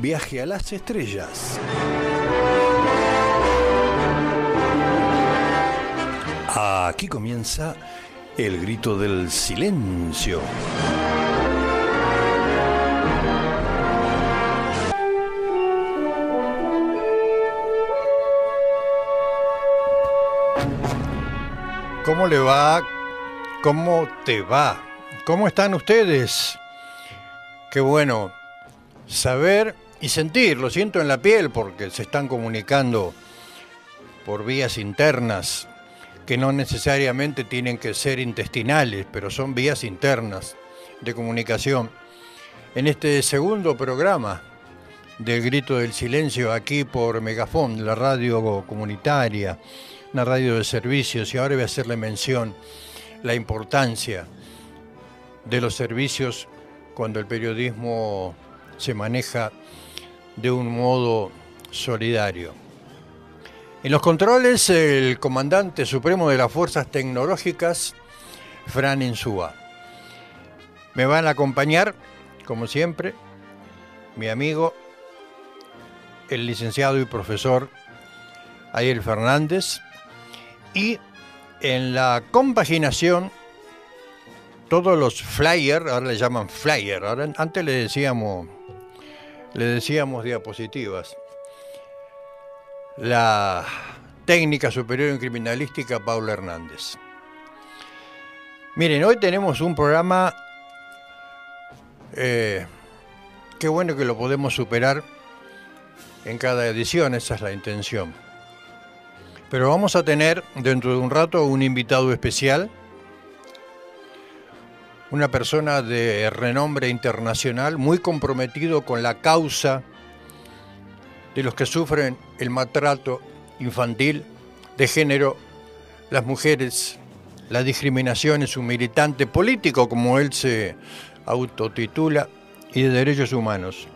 viaje a las estrellas. Aquí comienza el grito del silencio. ¿Cómo le va? ¿Cómo te va? ¿Cómo están ustedes? Qué bueno saber y sentir, lo siento en la piel porque se están comunicando por vías internas que no necesariamente tienen que ser intestinales, pero son vías internas de comunicación. En este segundo programa del Grito del Silencio aquí por Megafon, la radio comunitaria, una radio de servicios, y ahora voy a hacerle mención la importancia de los servicios cuando el periodismo se maneja de un modo solidario. En los controles, el comandante supremo de las Fuerzas Tecnológicas, Fran Insúa. Me van a acompañar, como siempre, mi amigo, el licenciado y profesor Ariel Fernández, y en la compaginación, todos los flyers, ahora le llaman flyer, antes le decíamos le decíamos diapositivas. La técnica superior en criminalística Paula Hernández. Miren, hoy tenemos un programa, eh, qué bueno que lo podemos superar en cada edición, esa es la intención. Pero vamos a tener dentro de un rato un invitado especial una persona de renombre internacional, muy comprometido con la causa de los que sufren el maltrato infantil de género, las mujeres, la discriminación es un militante político, como él se autotitula, y de derechos humanos.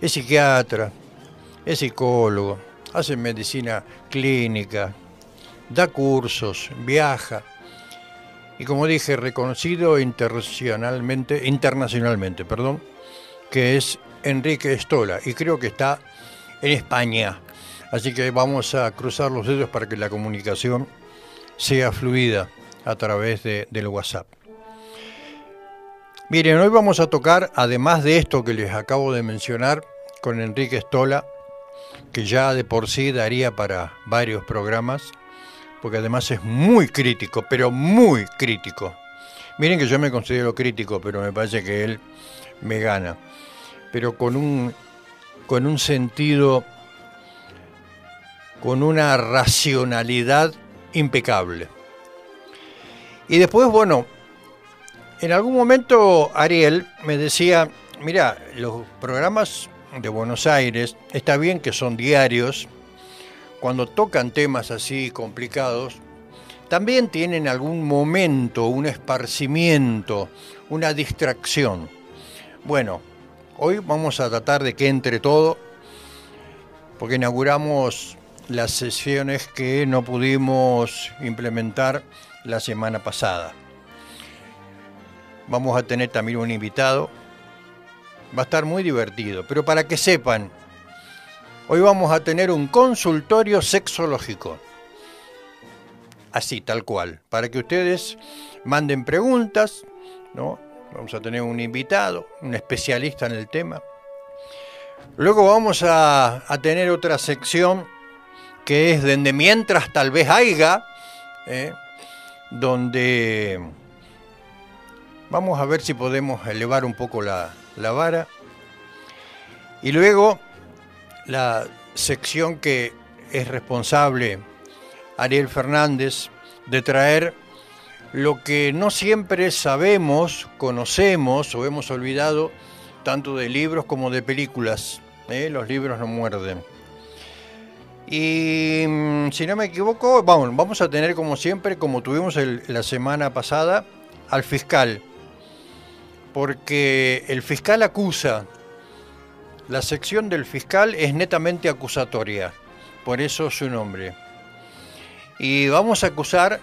Es psiquiatra, es psicólogo, hace medicina clínica, da cursos, viaja y como dije, reconocido internacionalmente, internacionalmente, perdón, que es Enrique Estola y creo que está en España. Así que vamos a cruzar los dedos para que la comunicación sea fluida a través de, del WhatsApp. Miren, hoy vamos a tocar, además de esto que les acabo de mencionar, con Enrique Estola, que ya de por sí daría para varios programas, porque además es muy crítico, pero muy crítico. Miren que yo me considero crítico, pero me parece que él me gana. Pero con un, con un sentido, con una racionalidad impecable. Y después, bueno, en algún momento Ariel me decía, mira, los programas de Buenos Aires, está bien que son diarios, cuando tocan temas así complicados, también tienen algún momento, un esparcimiento, una distracción. Bueno, hoy vamos a tratar de que entre todo, porque inauguramos las sesiones que no pudimos implementar la semana pasada. Vamos a tener también un invitado. Va a estar muy divertido, pero para que sepan, Hoy vamos a tener un consultorio sexológico. Así, tal cual. Para que ustedes manden preguntas, ¿no? Vamos a tener un invitado, un especialista en el tema. Luego vamos a, tener otra sección que es donde mientras tal vez haya, ¿eh? donde vamos a ver si podemos elevar un poco la, la vara. Y luego la sección que es responsable Ariel Fernández de traer lo que no siempre sabemos, conocemos o hemos olvidado, tanto de libros como de películas. ¿eh? Los libros no muerden. Y mm, si no me equivoco, vamos, vamos a tener como siempre, como tuvimos la semana pasada, al fiscal. Porque el fiscal acusa. La sección del fiscal es netamente acusatoria. Por eso su nombre. Y vamos a acusar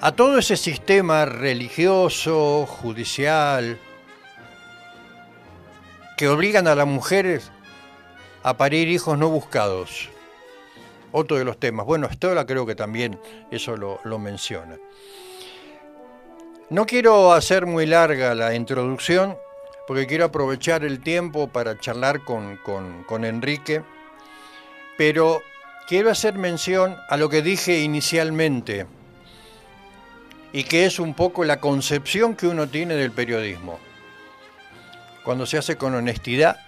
a todo ese sistema religioso, judicial, que obligan a las mujeres a parir hijos no buscados. Otro de los temas. Bueno, Estola creo que también eso lo, menciona. No quiero hacer muy larga la introducción, porque quiero aprovechar el tiempo para charlar con, con Enrique, pero quiero hacer mención a lo que dije inicialmente y que es un poco la concepción que uno tiene del periodismo. Cuando se hace con honestidad,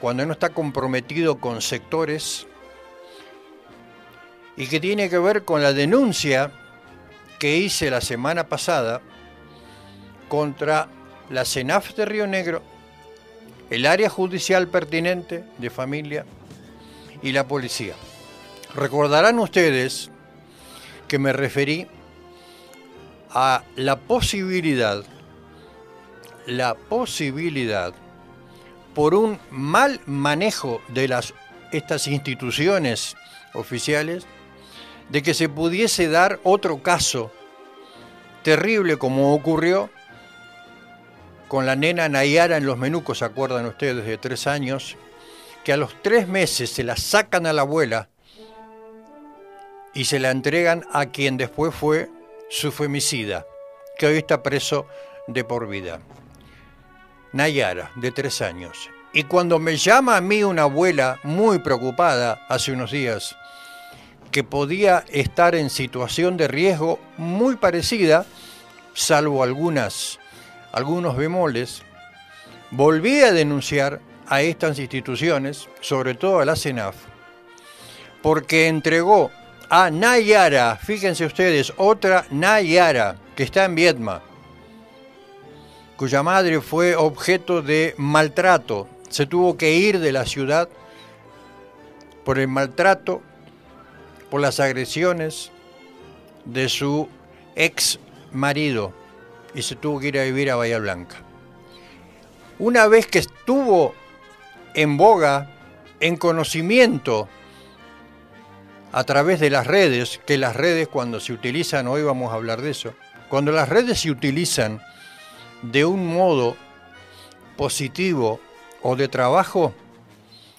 cuando no está comprometido con sectores y que tiene que ver con la denuncia que hice la semana pasada contra la CENAF de Río Negro, el área judicial pertinente de familia y la policía. Recordarán ustedes que me referí a la posibilidad, la posibilidad por un mal manejo de las, estas instituciones oficiales, de que se pudiese dar otro caso terrible como ocurrió con la nena Nayara en los Menucos, ¿se acuerdan ustedes? De tres años, que a los tres meses se la sacan a la abuela y se la entregan a quien después fue su femicida, que hoy está preso de por vida. Nayara, de tres años. Y cuando me llama a mí una abuela muy preocupada hace unos días, que podía estar en situación de riesgo muy parecida, salvo algunas, algunos bemoles, volví a denunciar a estas instituciones, sobre todo a la CENAF, porque entregó a Nayara, fíjense ustedes, otra Nayara, que está en Vietma, cuya madre fue objeto de maltrato. Se tuvo que ir de la ciudad por el maltrato, por las agresiones de su ex marido y se tuvo que ir a vivir a Bahía Blanca. Una vez que estuvo en boga, en conocimiento a través de las redes, que las redes cuando se utilizan, hoy vamos a hablar de eso, cuando las redes se utilizan de un modo positivo o de trabajo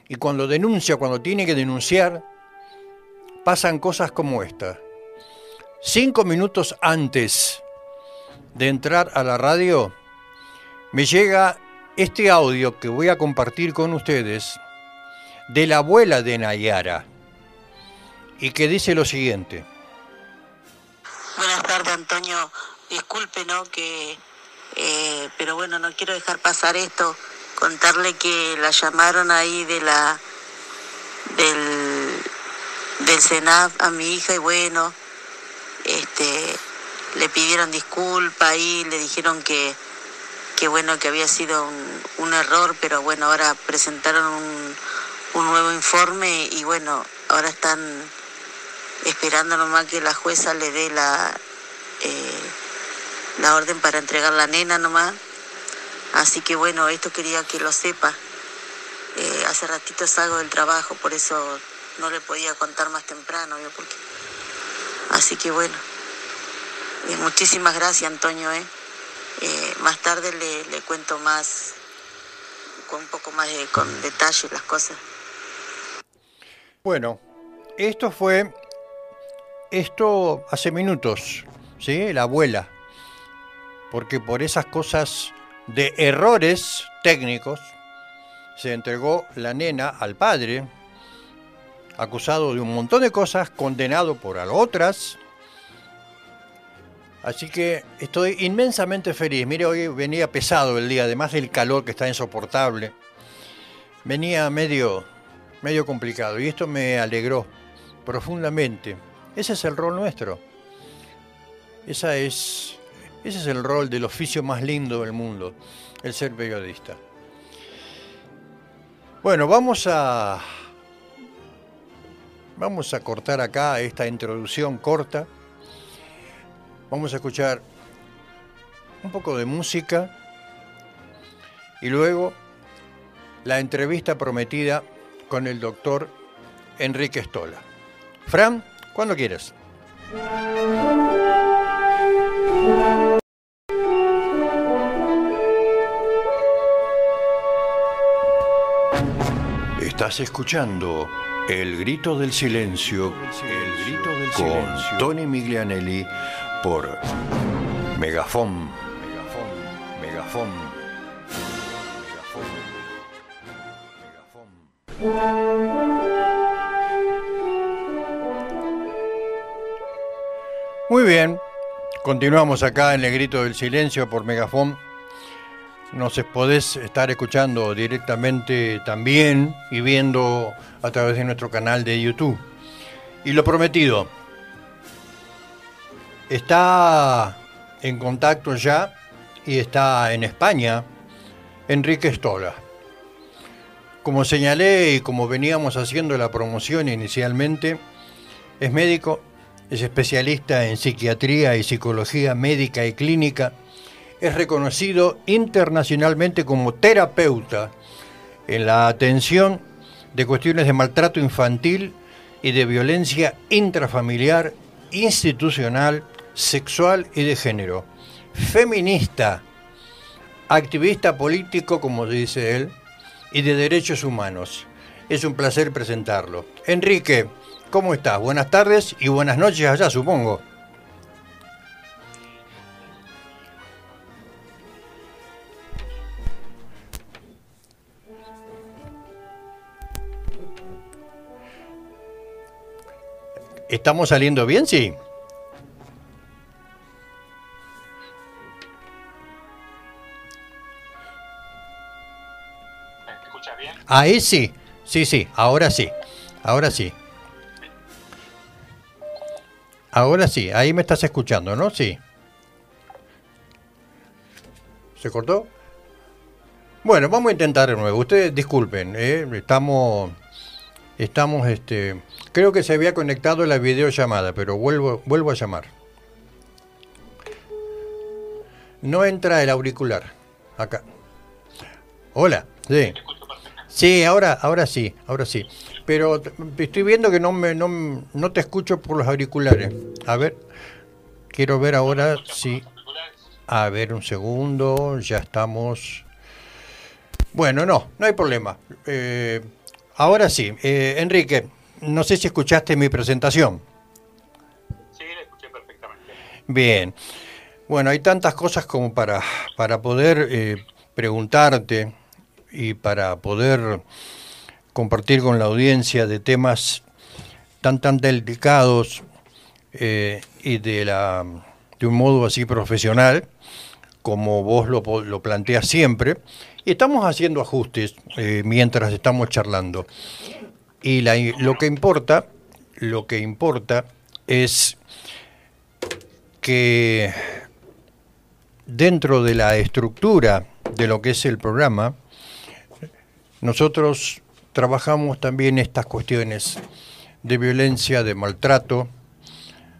y cuando denuncia, cuando tiene que denunciar, pasan cosas como esta. Cinco minutos antes de entrar a la radio, me llega este audio que voy a compartir con ustedes de la abuela de Nayara y que dice lo siguiente. Buenas tardes, Antonio. Disculpe, ¿no? Que eh, pero bueno, no quiero dejar pasar esto, contarle que la llamaron ahí de la del, del a mi hija y bueno, este le pidieron disculpa y le dijeron que, que bueno, que había sido un, error, pero bueno, ahora presentaron un, un nuevo informe y bueno, ahora están esperando nomás que la jueza le dé la eh, la orden para entregar la nena nomás. Así que bueno, esto quería que lo sepa. Eh, hace ratito salgo del trabajo, por eso no le podía contar más temprano, Porque... Así que bueno, muchísimas gracias Antonio. ¿eh? eh más tarde le, le, cuento más, con un poco más de con detalle las cosas. Bueno, esto fue, esto hace minutos, ¿sí? La abuela porque por esas cosas de errores técnicos se entregó la nena al padre, acusado de un montón de cosas, condenado por otras. Así que estoy inmensamente feliz. Mire, hoy venía pesado el día, además del calor que está insoportable. Venía medio, medio complicado y esto me alegró profundamente. Ese es el rol nuestro Esa es, ese es el rol del oficio más lindo del mundo, el ser periodista. Bueno, vamos a vamos a cortar acá esta introducción corta. Vamos a escuchar un poco de música y luego la entrevista prometida con el doctor Enrique Stola. Fran, cuando quieras. Estás escuchando El Grito del Silencio, El Grito del con Tony Miglianelli por Megafon. Megafon, Megafon. Muy bien, continuamos acá en el grito del silencio por Megafon. Nos podés estar escuchando directamente también y viendo a través de nuestro canal de YouTube. Y lo prometido, está en contacto ya y está en España Enrique Stola. Como señalé y como veníamos haciendo la promoción inicialmente, es médico, es especialista en psiquiatría y psicología médica y clínica, es reconocido internacionalmente como terapeuta en la atención de cuestiones de maltrato infantil y de violencia intrafamiliar, institucional, sexual y de género. Feminista, activista político, como dice él, y de Derechos Humanos. Es un placer presentarlo. Enrique, ¿cómo estás? Buenas tardes y buenas noches allá, supongo. ¿Estamos saliendo bien? Sí. Ahí sí, sí, sí, ahora sí, ahora sí. Ahora sí, ahí me estás escuchando, ¿no? Sí. ¿Se cortó? Bueno, vamos a intentar de nuevo. Ustedes disculpen, ¿eh? estamos, estamos, este, creo que se había conectado la videollamada, pero vuelvo, vuelvo a llamar. No entra el auricular. Acá. Hola, sí. Sí, ahora, ahora sí, ahora sí. Pero estoy viendo que no, me, no, te escucho por los auriculares. A ver, quiero ver ahora si... A ver, un segundo, ya estamos... Bueno, no, no hay problema. Eh, ahora sí, eh, Enrique, no sé si escuchaste mi presentación. Sí, la escuché perfectamente. Bien. Bueno, hay tantas cosas como para, para poder eh, preguntarte y para poder compartir con la audiencia de temas tan tan delicados eh, y de la de un modo así profesional como vos lo, lo planteas siempre y estamos haciendo ajustes eh, mientras estamos charlando. Y lo que importa lo que importa es que dentro de la estructura de lo que es el programa nosotros trabajamos también estas cuestiones de violencia, de maltrato,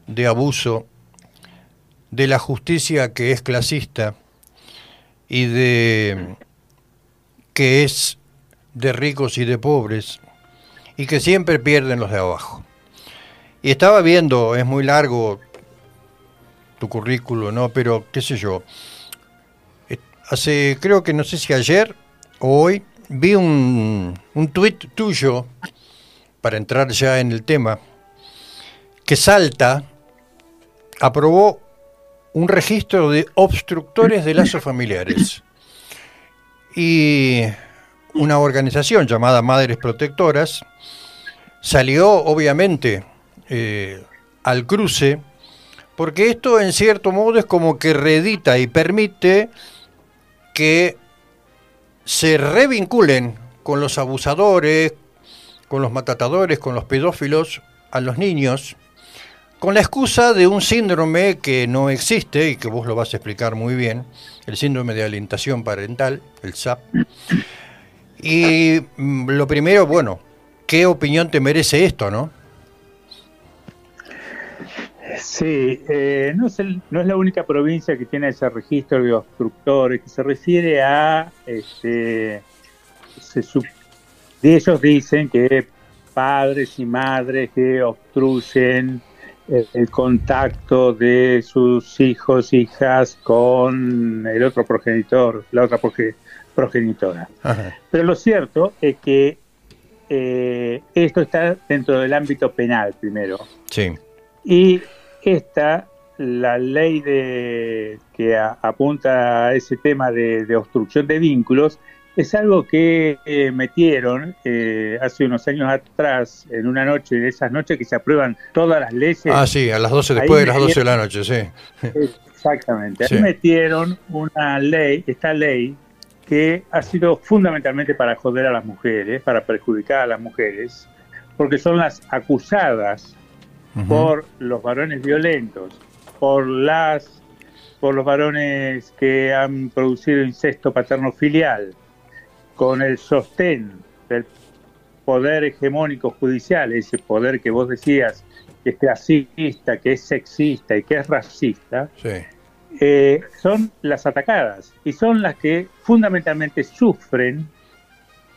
de abuso, de la justicia que es clasista y de que es de ricos y de pobres y que siempre pierden los de abajo. Y estaba viendo, es muy largo tu currículo, ¿no? Pero qué sé yo. Eh, hace, creo que no sé si ayer o hoy, vi un, un tuit tuyo, para entrar ya en el tema, que Salta aprobó un registro de obstructores de lazos familiares. Y una organización llamada Madres Protectoras salió obviamente eh, al cruce, porque esto en cierto modo es como que reedita y permite que se revinculen con los abusadores, con los matatadores, con los pedófilos a los niños, con la excusa de un síndrome que no existe y que vos lo vas a explicar muy bien, el síndrome de alentación parental, el SAP. Y mm, lo primero, bueno, ¿qué opinión te merece esto, no? Sí, eh, no, es no es la única provincia que tiene ese registro de obstructores, que se refiere a, este, de ellos dicen que padres y madres que obstruyen el, contacto de sus hijos, hijas con el otro progenitor, la otra progenitora. Pero lo cierto es que eh, esto está dentro del ámbito penal primero. Sí. Y esta, la ley de, que apunta a ese tema de, obstrucción de vínculos, es algo que eh, metieron eh, hace unos años atrás, en una noche, de esas noches que se aprueban todas las leyes. Ah, sí, a las 12, después de las 12 de la noche, sí. Exactamente. Ahí metieron una ley, esta ley, que ha sido fundamentalmente para joder a las mujeres, para perjudicar a las mujeres, porque son las acusadas por los varones violentos, por las por los varones que han producido incesto paterno filial, con el sostén del poder hegemónico judicial, ese poder que vos decías que es clasista, que es sexista y que es racista, eh, son las atacadas y son las que fundamentalmente sufren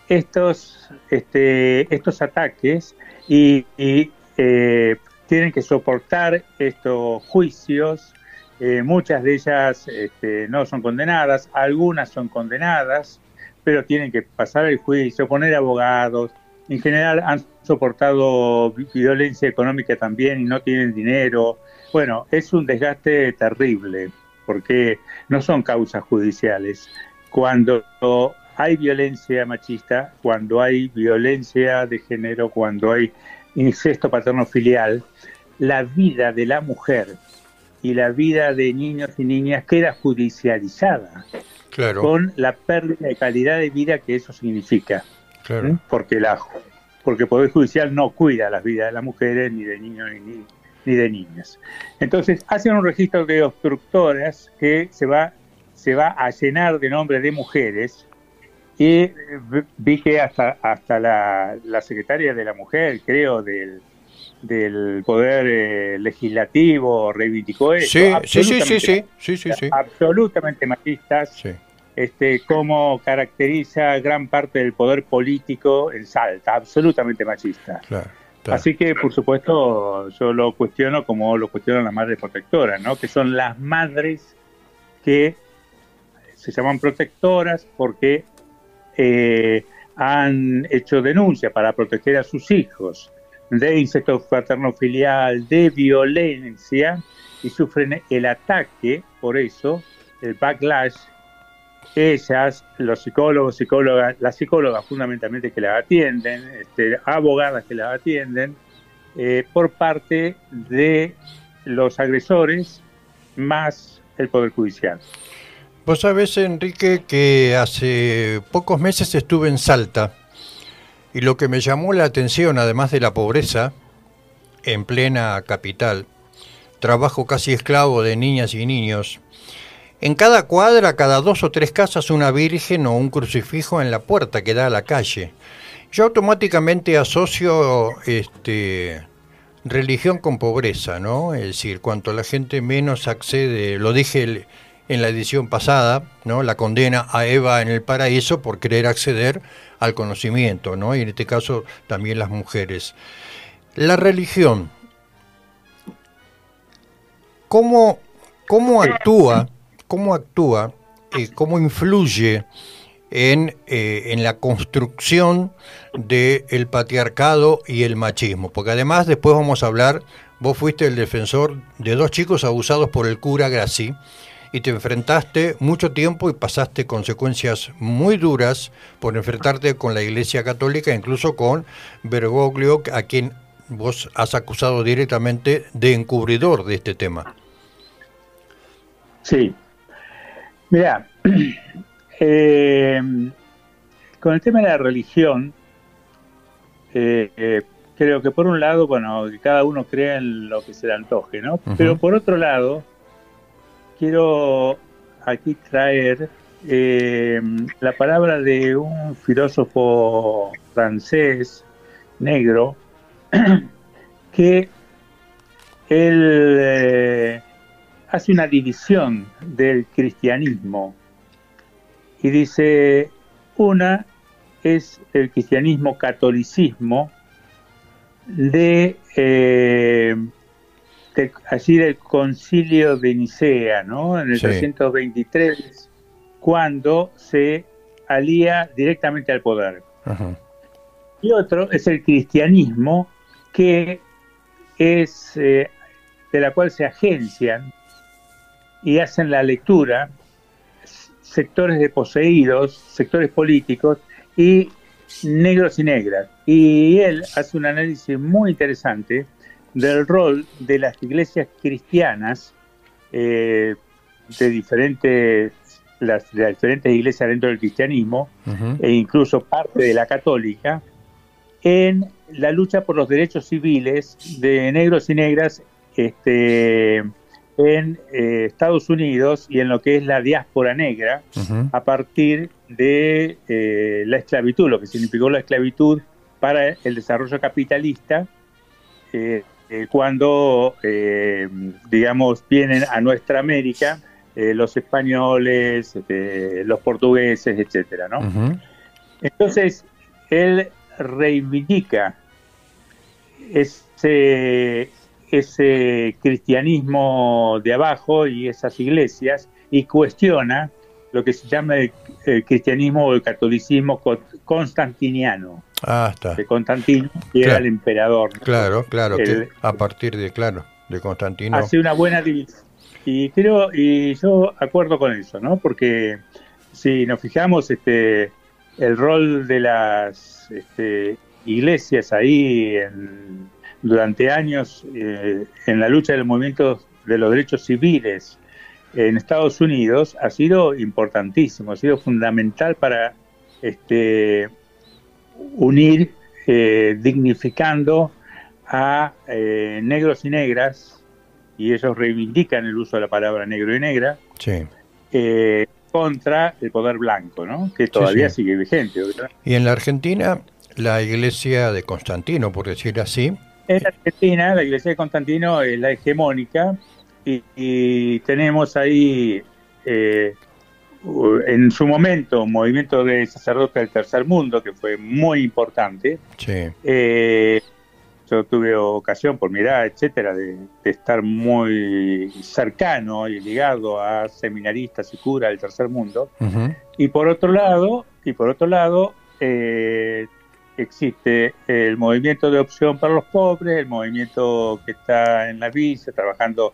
estos, este, estos ataques y, eh, tienen que soportar estos juicios. Eh, muchas de ellas este, no son condenadas, algunas son condenadas, pero tienen que pasar el juicio, poner abogados. En general han soportado violencia económica también y no tienen dinero. Bueno, es un desgaste terrible porque no son causas judiciales. Cuando hay violencia machista, cuando hay violencia de género, cuando hay incesto paterno filial, la vida de la mujer y la vida de niños y niñas queda judicializada claro. con la pérdida de calidad de vida que eso significa. Claro. Porque, la, porque el Poder Judicial no cuida las vidas de las mujeres, ni de niños ni, ni de niñas. Entonces, hacen un registro de obstructoras que se va, se va a llenar de nombres de mujeres y vi que hasta, hasta la, la secretaria de la mujer, creo, del, del poder eh, legislativo reivindicó eso. Sí, sí, sí, sí, sí, sí, Absolutamente machistas. Este, como caracteriza gran parte del poder político en Salta, absolutamente machista. Así que, por supuesto, yo lo cuestiono como lo cuestionan las madres protectoras, ¿no? que son las madres que se llaman protectoras porque eh, han hecho denuncia para proteger a sus hijos de incesto paterno-filial, de violencia, y sufren el ataque, por eso, el backlash, ellas, los psicólogos, psicólogas, las psicólogas fundamentalmente que las atienden, este, abogadas que las atienden, eh, por parte de los agresores más el Poder Judicial. Vos sabés, Enrique, que hace pocos meses estuve en Salta y lo que me llamó la atención, además de la pobreza, en plena capital, trabajo casi esclavo de niñas y niños, en cada cuadra, cada dos o tres casas, una virgen o un crucifijo en la puerta que da a la calle. Yo automáticamente asocio este, religión con pobreza, ¿no? Es decir, cuanto la gente menos accede, lo dije en la edición pasada, ¿no? La condena a Eva en el paraíso por querer acceder al conocimiento, ¿no? Y en este caso también las mujeres. La religión, ¿cómo, cómo actúa, cómo actúa, eh, cómo influye en, eh, en, la construcción del patriarcado y el machismo? Porque además después vamos a hablar, vos fuiste el defensor de dos chicos abusados por el cura Graci, y te enfrentaste mucho tiempo y pasaste consecuencias muy duras por enfrentarte con la Iglesia Católica, incluso con Bergoglio, a quien vos has acusado directamente de encubridor de este tema. Sí. Mira, eh, con el tema de la religión, eh, eh, creo que por un lado, bueno, que cada uno crea en lo que se le antoje, ¿no? Pero por otro lado, quiero aquí traer eh, la palabra de un filósofo francés negro que él eh, hace una división del cristianismo y dice, una es el cristianismo catolicismo de, eh, así del concilio de Nicea, ¿no? En el 323, cuando se alía directamente al poder. Y otro es el cristianismo que es eh, de la cual se agencian y hacen la lectura sectores de poseídos, sectores políticos y negros y negras. Y él hace un análisis muy interesante del rol de las iglesias cristianas eh, de diferentes las, diferentes iglesias dentro del cristianismo e incluso parte de la católica en la lucha por los derechos civiles de negros y negras este, en eh, Estados Unidos y en lo que es la diáspora negra a partir de eh, la esclavitud, lo que significó la esclavitud para el desarrollo capitalista, eh, cuando, digamos, vienen a nuestra América los españoles, este, los portugueses, etcétera, ¿no? Entonces, él reivindica ese, ese cristianismo de abajo y esas iglesias y cuestiona lo que se llama el, cristianismo o el catolicismo constantiniano. Ah, está. De Constantino, que era el emperador. Claro, claro, a partir de, claro, de Constantino. Hace una buena división. Y creo, y yo acuerdo con eso, ¿no? Porque si nos fijamos, este, el rol de las este, iglesias ahí durante años eh, en la lucha del movimiento de los derechos civiles en Estados Unidos ha sido importantísimo, ha sido fundamental para este, unir, eh, dignificando a eh, negros y negras, y ellos reivindican el uso de la palabra negro y negra, contra el poder blanco, ¿no? que todavía sigue vigente. Y en la Argentina la iglesia de Constantino, por decir así. En Argentina, la iglesia de Constantino es la hegemónica y, tenemos ahí eh, en su momento un movimiento de sacerdotes del tercer mundo que fue muy importante. Sí. Eh, yo tuve ocasión, por mirar, etcétera, de, estar muy cercano y ligado a seminaristas y curas del tercer mundo. Y por otro lado, y por otro lado, eh, existe el movimiento de opción para los pobres, el movimiento que está en la visa trabajando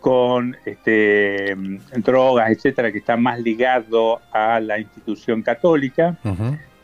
con este, drogas, etcétera, que está más ligado a la institución católica.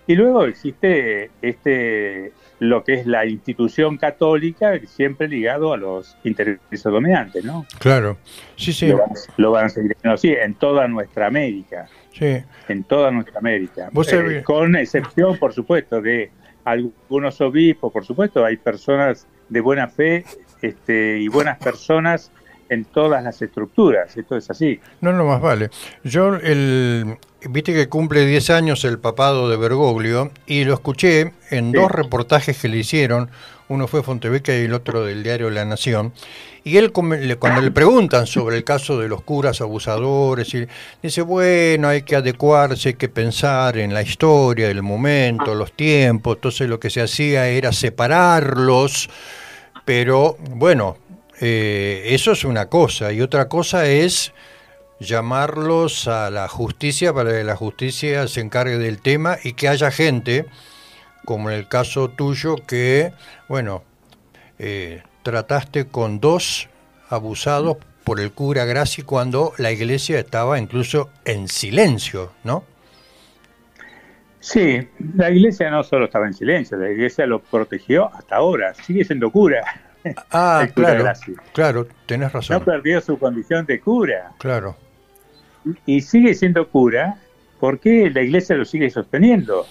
Y luego existe este lo que es la institución católica, siempre ligado a los intereses dominantes, ¿no? Claro, sí, sí. Lo, van a seguir así en toda nuestra América. Sí. En toda nuestra América. Eh, con excepción, por supuesto, de algunos obispos, por supuesto, hay personas de buena fe este, y buenas personas en todas las estructuras, esto es así. No, no más vale. Yo, el, viste que cumple 10 años el papado de Bergoglio y lo escuché en dos reportajes que le hicieron, uno fue Fontebeca y el otro del diario La Nación, y él cuando le preguntan sobre el caso de los curas abusadores, y dice, bueno, hay que adecuarse, hay que pensar en la historia, el momento, los tiempos, entonces lo que se hacía era separarlos, pero bueno, eh, eso es una cosa, y otra cosa es llamarlos a la justicia para que la justicia se encargue del tema y que haya gente, como en el caso tuyo, que, bueno, eh, trataste con dos abusados por el cura Graci cuando la iglesia estaba incluso en silencio, ¿no? Sí, la iglesia no solo estaba en silencio, la iglesia lo protegió hasta ahora, sigue siendo cura. Ah, claro, claro, tenés razón. No perdió su condición de cura. Claro. Y sigue siendo cura porque la iglesia lo sigue sosteniendo.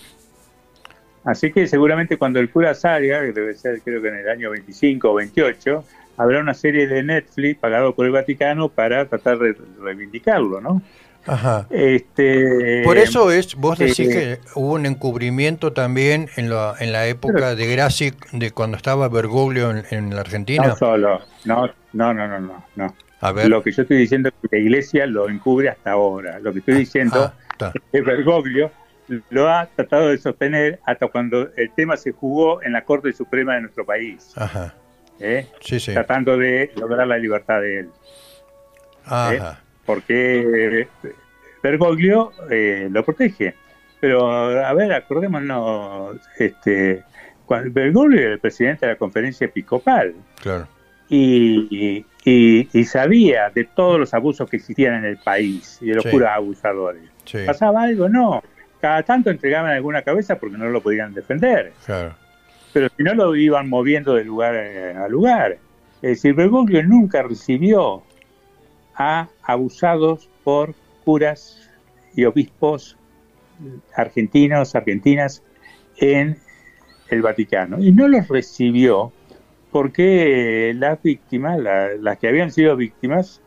Así que seguramente cuando el cura salga, que debe ser creo que en el año 25 o 28, habrá una serie de Netflix pagado por el Vaticano para tratar de reivindicarlo, ¿no? Ajá. Este, por eso es, vos decís eh, que hubo un encubrimiento también en la, en la época de Graci, de cuando estaba Bergoglio en, la Argentina. No solo, no, no, no, no, no. A ver. Lo que yo estoy diciendo es que la Iglesia lo encubre hasta ahora. Lo que estoy ah, diciendo ah, es que Bergoglio lo ha tratado de sostener hasta cuando el tema se jugó en la Corte Suprema de nuestro país. Ajá. ¿Eh? Sí, sí. Tratando de lograr la libertad de él. Ajá. ¿Eh? Porque Bergoglio eh, lo protege. Pero, a ver, acordémonos, este, cuando Bergoglio era el presidente de la conferencia episcopal. Claro. Y, y, sabía de todos los abusos que existían en el país y de los puros abusadores. ¿Pasaba algo? No cada tanto entregaban alguna cabeza porque no lo podían defender. Pero si no lo iban moviendo de lugar eh, a lugar. Es decir, Bergoglio nunca recibió a abusados por curas y obispos argentinos, argentinas en el Vaticano. Y no los recibió porque las víctimas, las que habían sido víctimas,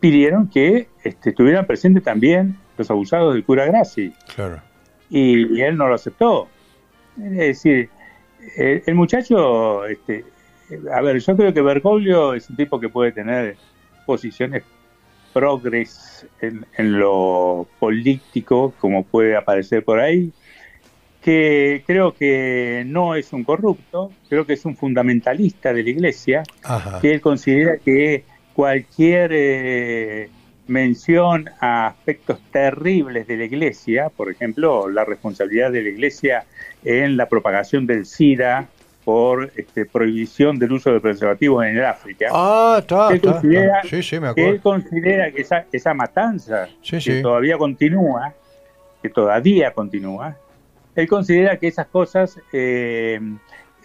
pidieron que este, estuvieran presentes también los abusados del cura Graci. Claro y, él no lo aceptó. Es decir, el, muchacho, este, a ver, yo creo que Bergoglio es un tipo que puede tener posiciones progres en, lo político, como puede aparecer por ahí, que creo que no es un corrupto, creo que es un fundamentalista de la iglesia, que él considera que cualquier eh, mención a aspectos terribles de la Iglesia, por ejemplo, la responsabilidad de la Iglesia en la propagación del SIDA por este, prohibición del uso de preservativos en el África. Ah, está, él Considera, sí, sí, me acuerdo. él considera que esa, esa matanza que todavía continúa, que todavía continúa, él considera que esas cosas eh,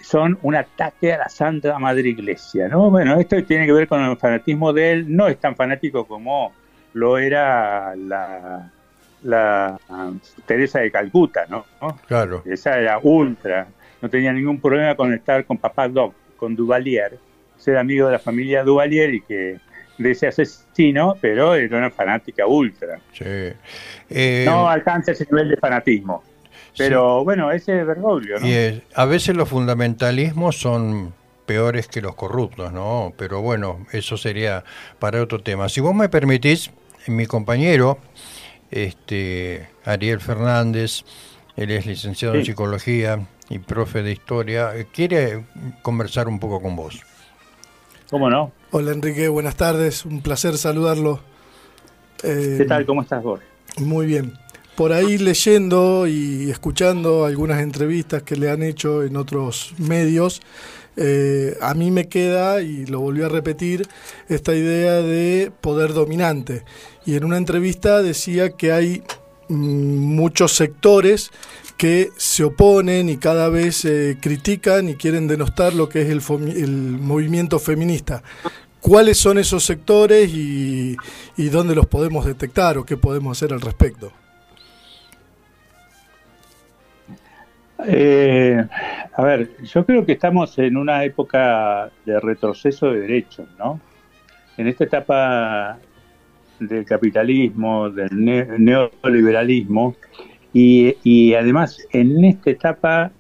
son un ataque a la Santa Madre Iglesia, ¿no? Bueno, esto tiene que ver con el fanatismo de él, no es tan fanático como lo era la, la Teresa de Calcuta, ¿no? Claro. Esa era ultra, no tenía ningún problema con estar con papá Doc, con Duvalier, ser amigo de la familia Duvalier y que de ese asesino, pero era una fanática ultra. Sí. Eh, no alcanza ese nivel de fanatismo. Pero bueno, ese es Bergoglio, ¿no? Y a veces los fundamentalismos son peores que los corruptos, ¿no? Pero bueno, eso sería para otro tema. Si vos me permitís, mi compañero, este, Ariel Fernández, él es licenciado en psicología y profe de historia, quiere conversar un poco con vos. ¿Cómo no? Hola Enrique, buenas tardes, un placer saludarlo. ¿Qué tal? ¿Cómo estás vos? Muy bien. Por ahí leyendo y escuchando algunas entrevistas que le han hecho en otros medios, eh, a mí me queda, y lo volví a repetir, esta idea de poder dominante. Y en una entrevista decía que hay muchos sectores que se oponen y cada vez eh, critican y quieren denostar lo que es el, movimiento feminista. ¿Cuáles son esos sectores y, y dónde los podemos detectar o qué podemos hacer al respecto? Eh, a ver, yo creo que estamos en una época de retroceso de derechos, ¿no? En esta etapa del capitalismo, del neoliberalismo, y, además en esta etapa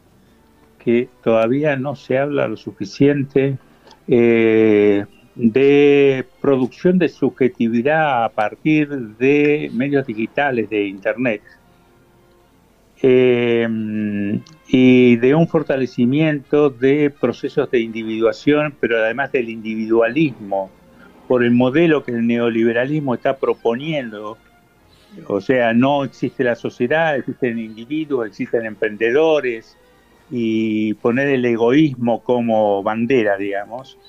que todavía no se habla lo suficiente eh, de producción de subjetividad a partir de medios digitales, de Internet, eh, y de un fortalecimiento de procesos de individuación, pero además del individualismo, por el modelo que el neoliberalismo está proponiendo. O sea, no existe la sociedad, existen individuos, existen emprendedores, y poner el egoísmo como bandera, digamos,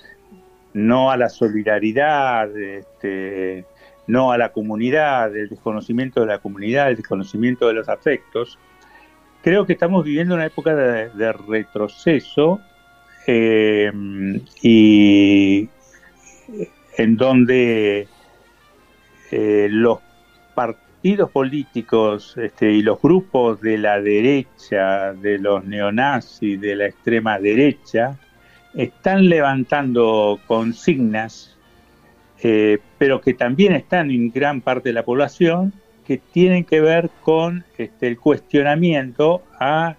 no a la solidaridad, este, no a la comunidad, el desconocimiento de la comunidad, el desconocimiento de los afectos, creo que estamos viviendo una época de, retroceso eh, y en donde eh, los partidos políticos este, y los grupos de la derecha, de los neonazis, de la extrema derecha, están levantando consignas, eh, pero que también están en gran parte de la población, que tienen que ver con este, el cuestionamiento a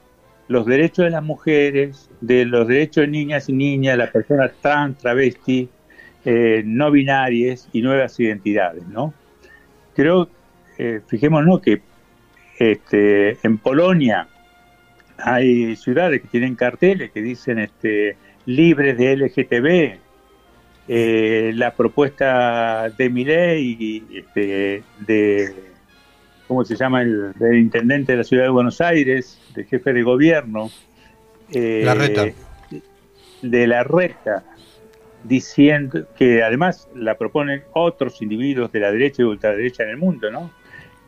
los derechos de las mujeres, de los derechos de niñas y niñas, de las personas trans, travesti, eh, no binarias y nuevas identidades, ¿no? Creo, eh, fijémonos que este, en Polonia hay ciudades que tienen carteles que dicen este, libres de LGTB. Eh, la propuesta de mi ley este, de, ¿cómo se llama? El, del intendente de la ciudad de Buenos Aires, de jefe de gobierno. Eh, la reta. De la reta, diciendo que además la proponen otros individuos de la derecha y ultraderecha en el mundo, ¿no?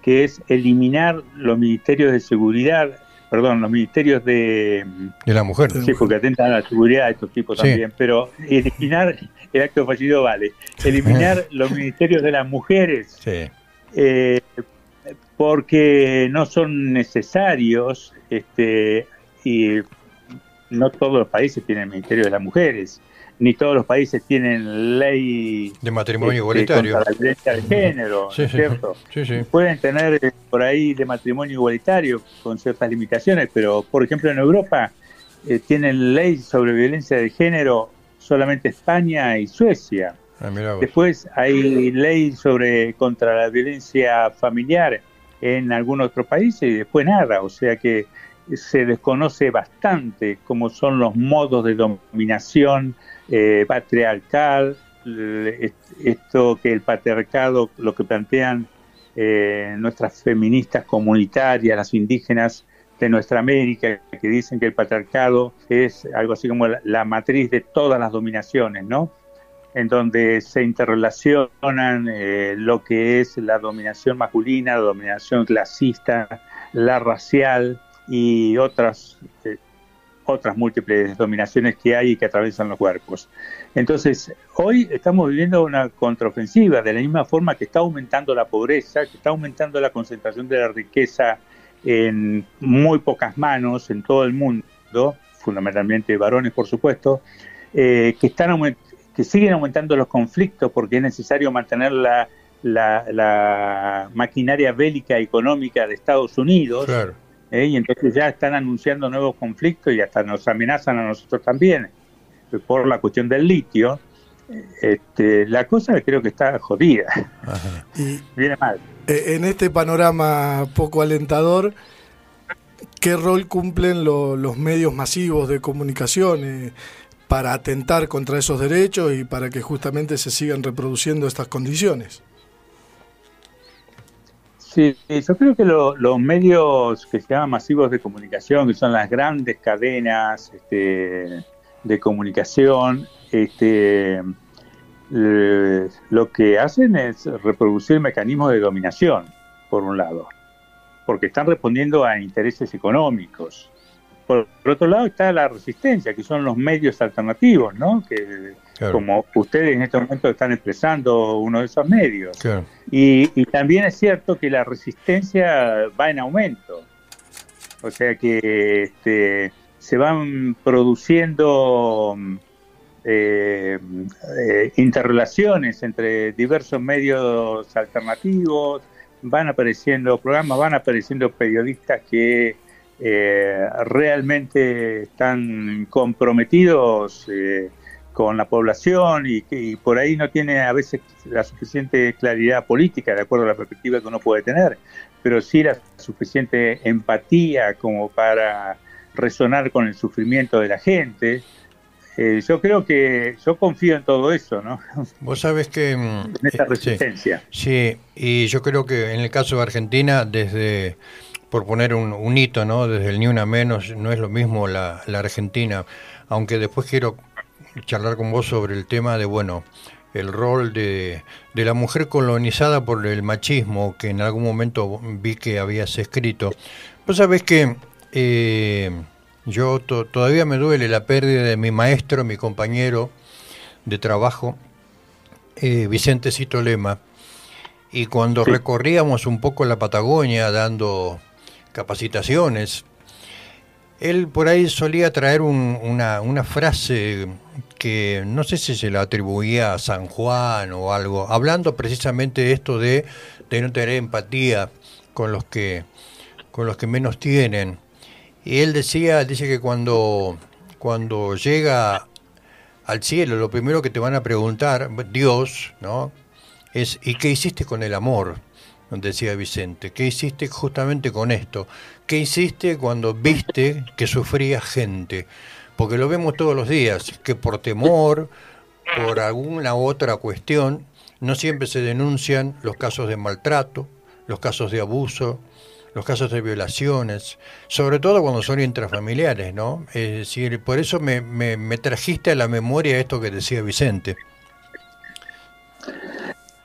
Que es eliminar los ministerios de seguridad perdón, los ministerios de... De la mujer. Sí, porque atentan a la seguridad de estos tipos también, pero eliminar, el acto fallido vale, eliminar los ministerios de las mujeres, sí. eh, porque no son necesarios, este, y no todos los países tienen ministerio de las mujeres ni todos los países tienen ley de matrimonio este, igualitario contra la violencia de género, ¿cierto? Pueden tener eh, por ahí de matrimonio igualitario con ciertas limitaciones, pero por ejemplo en Europa eh, tienen ley sobre violencia de género solamente España y Suecia. Ah, después hay ley sobre contra la violencia familiar en algunos otros países y después nada, o sea que se desconoce bastante cómo son los modos de dominación eh, patriarcal, esto que el patriarcado, lo que plantean eh, nuestras feministas comunitarias, las indígenas de nuestra América, que dicen que el patriarcado es algo así como la, matriz de todas las dominaciones, ¿no? En donde se interrelacionan eh, lo que es la dominación masculina, la dominación clasista, la racial y otras otras múltiples dominaciones que hay y que atraviesan los cuerpos. Entonces, hoy estamos viviendo una contraofensiva, de la misma forma que está aumentando la pobreza, que está aumentando la concentración de la riqueza en muy pocas manos en todo el mundo, fundamentalmente varones, por supuesto, eh, que, están que siguen aumentando los conflictos porque es necesario mantener la, la, maquinaria bélica económica de Estados Unidos. ¿Eh? y entonces ya están anunciando nuevos conflictos y hasta nos amenazan a nosotros también por la cuestión del litio. Este, la cosa creo que está jodida. Y Viene mal. Eh, en este panorama poco alentador, ¿qué rol cumplen los medios masivos de comunicación eh, para atentar contra esos derechos y para que justamente se sigan reproduciendo estas condiciones? Sí, yo creo que los medios que se llaman masivos de comunicación, que son las grandes cadenas este, de comunicación, este, lo que hacen es reproducir mecanismos de dominación, por un lado, porque están respondiendo a intereses económicos. Por, otro lado está la resistencia, que son los medios alternativos, ¿no? Que como ustedes en este momento están expresando uno de esos medios. Y, también es cierto que la resistencia va en aumento. O sea que este, se van produciendo eh, eh, interrelaciones entre diversos medios alternativos, van apareciendo programas, van apareciendo periodistas que eh, realmente están comprometidos con la población y que por ahí no tiene a veces la suficiente claridad política de acuerdo a la perspectiva que uno puede tener, pero sí la suficiente empatía como para resonar con el sufrimiento de la gente. Eh, yo creo que yo confío en todo eso, ¿no? Vos sabés que... Mm, en esta eh, resistencia. Sí, y yo creo que en el caso de Argentina, desde, por poner un, hito, ¿no? Desde el Ni Una Menos, no es lo mismo la, la Argentina, aunque después quiero charlar con vos sobre el tema de, bueno, el rol de, de, la mujer colonizada por el machismo, que en algún momento vi que habías escrito. Vos sabés que eh, yo todavía me duele la pérdida de mi maestro, mi compañero de trabajo, eh, Vicente Cito Lema, Y cuando recorríamos un poco la Patagonia dando capacitaciones, él por ahí solía traer una, una, frase que no sé si se la atribuía a San Juan o algo, hablando precisamente de esto de, de no tener empatía con los que con los que menos tienen. Y él decía, dice que cuando, cuando llega al cielo, lo primero que te van a preguntar, Dios, ¿no? Es, ¿y qué hiciste con el amor? Decía Vicente, ¿qué hiciste justamente con esto? ¿Qué hiciste cuando viste que sufría gente? Porque lo vemos todos los días, que por temor, por alguna otra cuestión, no siempre se denuncian los casos de maltrato, los casos de abuso, los casos de violaciones, sobre todo cuando son intrafamiliares, ¿no? Es decir, por eso me, me, trajiste a la memoria esto que decía Vicente.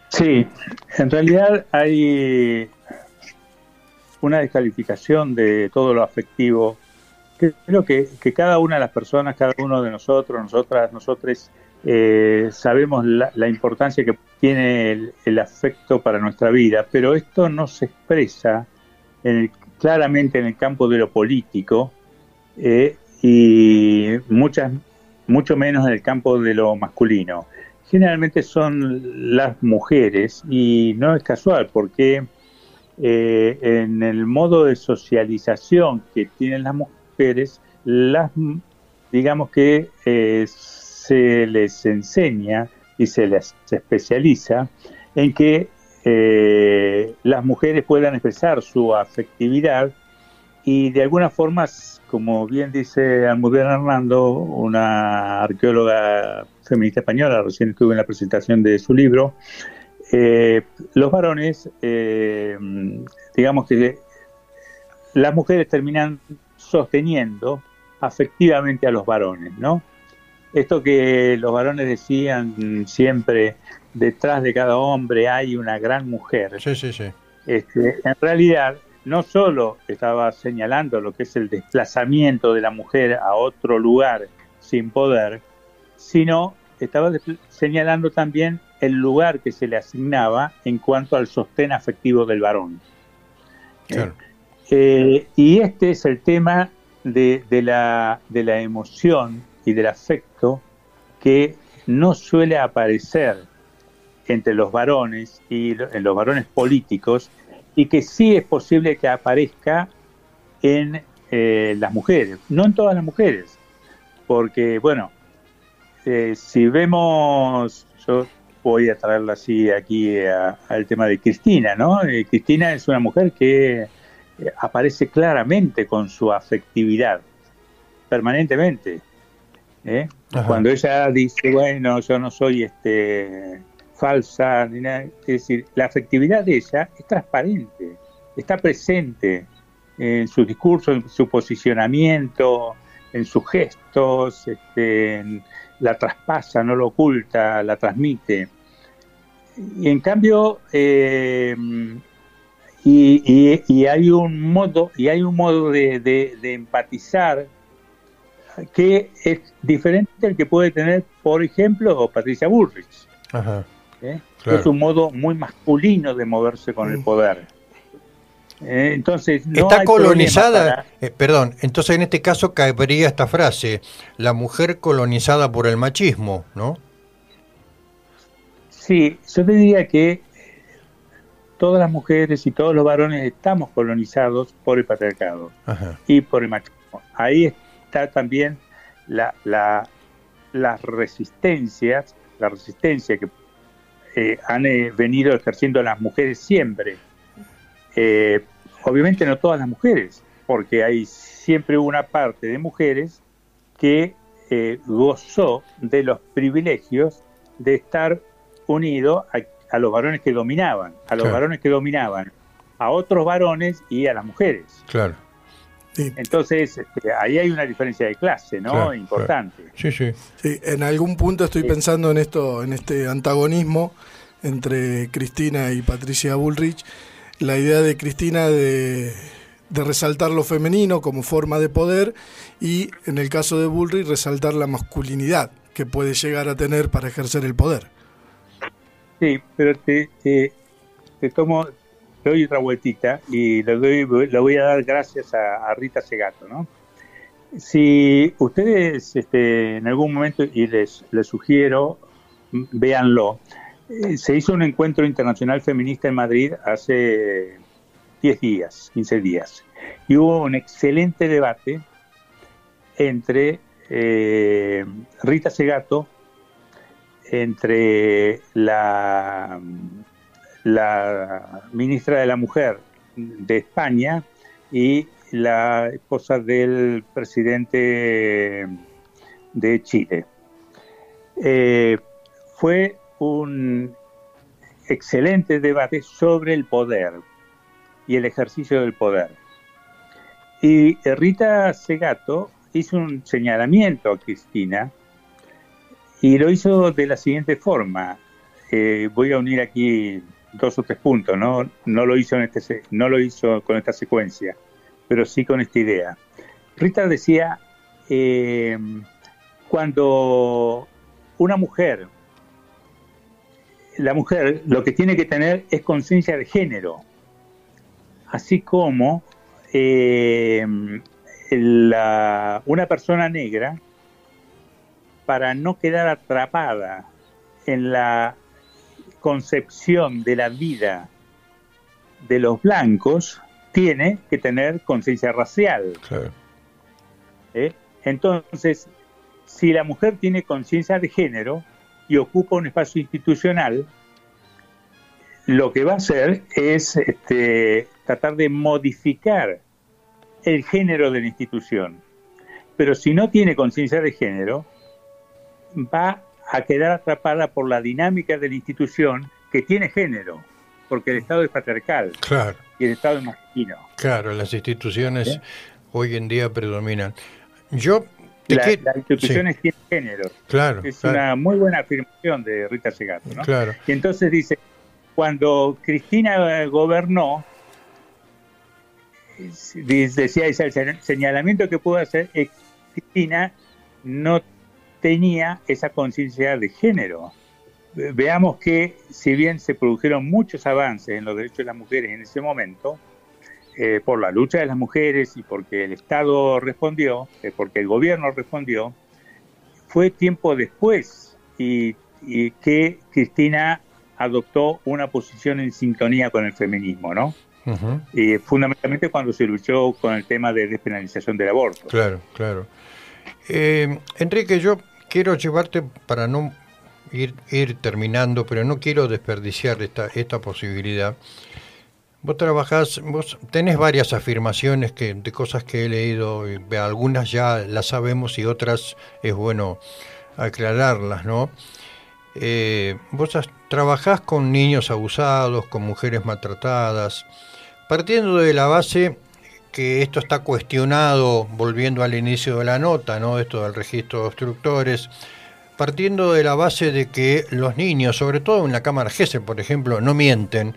Sí, en realidad hay una descalificación de todo lo afectivo. Creo que, que cada una de las personas, cada uno de nosotros, nosotras, nosotros, eh, sabemos la, la, importancia que tiene el, el, afecto para nuestra vida, pero esto no se expresa claramente en el campo de lo político eh, y muchas, mucho menos en el campo de lo masculino. Generalmente son las mujeres y no es casual porque eh, en el modo de socialización que tienen las mujeres, las digamos que eh, se les enseña y se les especializa en que eh, las mujeres puedan expresar su afectividad y de alguna forma, como bien dice Almudena Hernando, una arqueóloga feminista española, recién estuve en la presentación de su libro, eh, los varones, eh, digamos que las mujeres terminan sosteniendo afectivamente a los varones, ¿no? Esto que los varones decían siempre, detrás de cada hombre hay una gran mujer. Sí, sí, sí. Este, en realidad, no solo estaba señalando lo que es el desplazamiento de la mujer a otro lugar sin poder, sino estaba señalando también el lugar que se le asignaba en cuanto al sostén afectivo del varón. Claro. Eh, y este es el tema de, de, la, de la emoción y del afecto que no suele aparecer entre los varones y en los varones políticos y que sí es posible que aparezca en eh, las mujeres, no en todas las mujeres, porque bueno, eh, si vemos, yo voy a traerla así aquí al tema de Cristina, ¿no? Eh, Cristina es una mujer que aparece claramente con su afectividad, permanentemente. Cuando ella dice, bueno, yo no soy este falsa, es decir, la afectividad de ella es transparente, está presente en su discurso, en su posicionamiento, en sus gestos, este, la traspasa, no lo oculta, la transmite. Y en cambio, eh, y, hay un modo, y hay un modo de, empatizar que es diferente al que puede tener, por ejemplo, Patricia Bullrich. Ajá. ¿eh? Es un modo muy masculino de moverse con el mm. poder. ¿Eh? entonces, está colonizada, eh, perdón, entonces en este caso caería esta frase, la mujer colonizada por el machismo, ¿no? Sí, yo te diría que todas las mujeres y todos los varones estamos colonizados por el patriarcado y por el machismo. Ahí está también la, la, las resistencias, la resistencia que eh, han eh, venido ejerciendo las mujeres siempre. Eh, obviamente no todas las mujeres, porque hay siempre una parte de mujeres que gozó de los privilegios de estar unido a, los varones que dominaban, a los varones que dominaban, a otros varones y a las mujeres. Claro. Entonces, este, ahí hay una diferencia de clase, ¿no? Importante. Sí, sí. Sí, en algún punto estoy pensando en esto, en este antagonismo entre Cristina y Patricia Bullrich. La idea de Cristina de, de resaltar lo femenino como forma de poder y, en el caso de Bullrich, resaltar la masculinidad que puede llegar a tener para ejercer el poder. Sí, pero te, tomo, te doy otra vueltita y le, doy, le voy a dar gracias a, Rita Segato, ¿no? Si ustedes este, en algún momento, y les, les sugiero, véanlo, se hizo un encuentro internacional feminista en Madrid hace 10 días, 15 días, y hubo un excelente debate entre eh, Rita Segato, entre la, la ministra de la Mujer de España y la esposa del presidente de Chile. Eh, fue un excelente debate sobre el poder y el ejercicio del poder. Y Rita Segato hizo un señalamiento a Cristina y lo hizo de la siguiente forma. Eh, voy a unir aquí dos o tres puntos, ¿no? No lo hizo, en este, no lo hizo con esta secuencia, pero sí con esta idea. Rita decía, eh, cuando una mujer, la mujer lo que tiene que tener es conciencia de género, así como eh, una persona negra para no quedar atrapada en la concepción de la vida de los blancos, tiene que tener conciencia racial. ¿Eh? Entonces, si la mujer tiene conciencia de género y ocupa un espacio institucional, lo que va a hacer es este, tratar de modificar el género de la institución. Pero si no tiene conciencia de género, va a quedar atrapada por la dinámica de la institución que tiene género, porque el Estado es patriarcal claro. y el Estado es masculino. Claro, las instituciones hoy en día predominan. Yo las instituciones tienen género. Claro. Es una muy buena afirmación de Rita Segato. ¿no? Claro. Y entonces dice, cuando Cristina gobernó, decía el señalamiento que pudo hacer, Cristina no tenía esa conciencia de género. Veamos que si bien se produjeron muchos avances en los derechos de las mujeres en ese momento, eh, por la lucha de las mujeres y porque el Estado respondió, eh, porque el gobierno respondió, fue tiempo después y, que Cristina adoptó una posición en sintonía con el feminismo, ¿no? Y fundamentalmente cuando se luchó con el tema de despenalización del aborto. Claro, claro. Eh, Enrique, yo quiero llevarte para no ir, ir terminando, pero no quiero desperdiciar esta, esta posibilidad. Vos trabajás, vos tenés varias afirmaciones que, de cosas que he leído, y algunas ya las sabemos y otras es bueno aclararlas, ¿no? Eh, vos trabajás con niños abusados, con mujeres maltratadas, partiendo de la base que esto está cuestionado, volviendo al inicio de la nota, ¿no? Esto del registro de instructores, partiendo de la base de que los niños, sobre todo en la cámara GESE, por ejemplo, no mienten.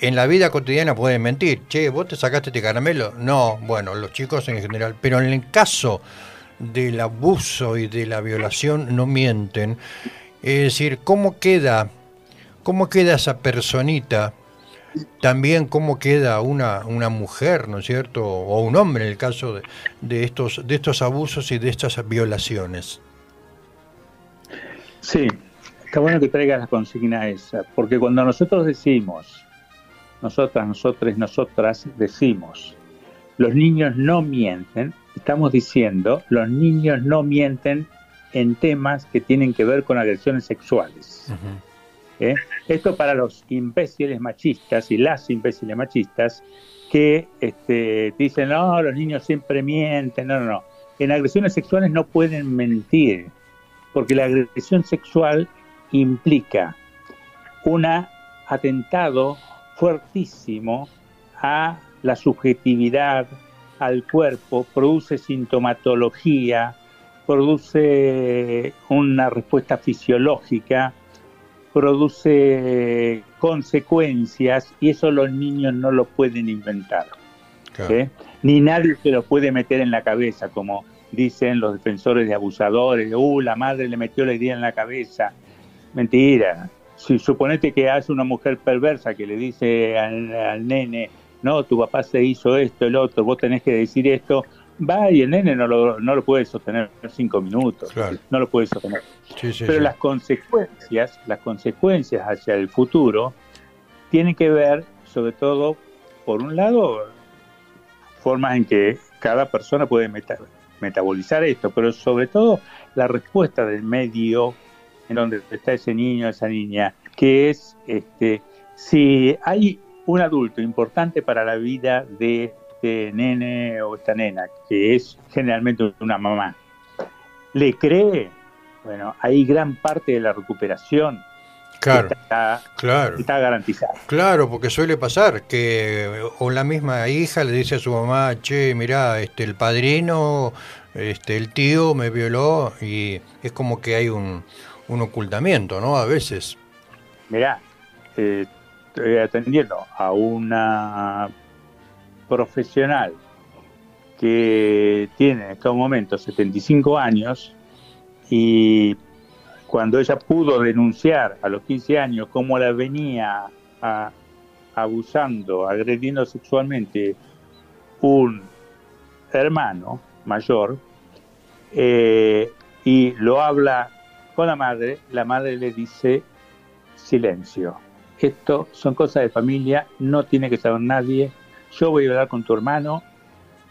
En la vida cotidiana pueden mentir. Che, ¿vos te sacaste este caramelo? No, bueno, los chicos en general. Pero en el caso del abuso y de la violación no mienten. Es decir, ¿cómo queda, cómo queda esa personita? También cómo queda una, una mujer, ¿no es cierto? O un hombre en el caso de, de estos, de estos abusos y de estas violaciones. Sí, está bueno que traigas la consigna esa, porque cuando nosotros decimos, nosotras, nosotros, nosotras decimos, los niños no mienten, estamos diciendo, los niños no mienten en temas que tienen que ver con agresiones sexuales. ¿Eh? Esto para los imbéciles machistas y las imbéciles machistas que este, dicen, no, los niños siempre mienten, no, no, no. En agresiones sexuales no pueden mentir porque la agresión sexual implica un atentado fuertísimo a la subjetividad, al cuerpo, produce sintomatología, produce una respuesta fisiológica, produce consecuencias y eso los niños no lo pueden inventar. ¿eh? Ni nadie se lo puede meter en la cabeza como dicen los defensores de abusadores, uh, la madre le metió la idea en la cabeza. Mentira, si suponete que hace una mujer perversa que le dice al, nene, no, tu papá se hizo esto, el otro, vos tenés que decir esto, va y el nene no lo, no lo puede sostener cinco minutos, no lo puede sostener. Pero las consecuencias, las consecuencias hacia el futuro tienen que ver sobre todo, por un lado, formas en que cada persona puede metabolizar esto, pero sobre todo la respuesta del medio en donde está ese niño, esa niña, que es este, si hay un adulto importante para la vida de este nene o esta nena, que es generalmente una mamá, le cree, bueno, hay gran parte de la recuperación Claro, está, claro. está garantizada. Claro, porque suele pasar que o la misma hija le dice a su mamá, che, mirá, este, el padrino, este, el tío me violó y es como que hay un, un ocultamiento, ¿no? A veces. Mirá, eh, estoy atendiendo a una profesional que tiene en estos momentos 75 años y cuando ella pudo denunciar a los 15 años cómo la venía abusando, agrediendo sexualmente un hermano mayor, eh, y lo habla con la madre, la madre le dice silencio. Esto son cosas de familia, no tiene que saber nadie. Yo voy a hablar con tu hermano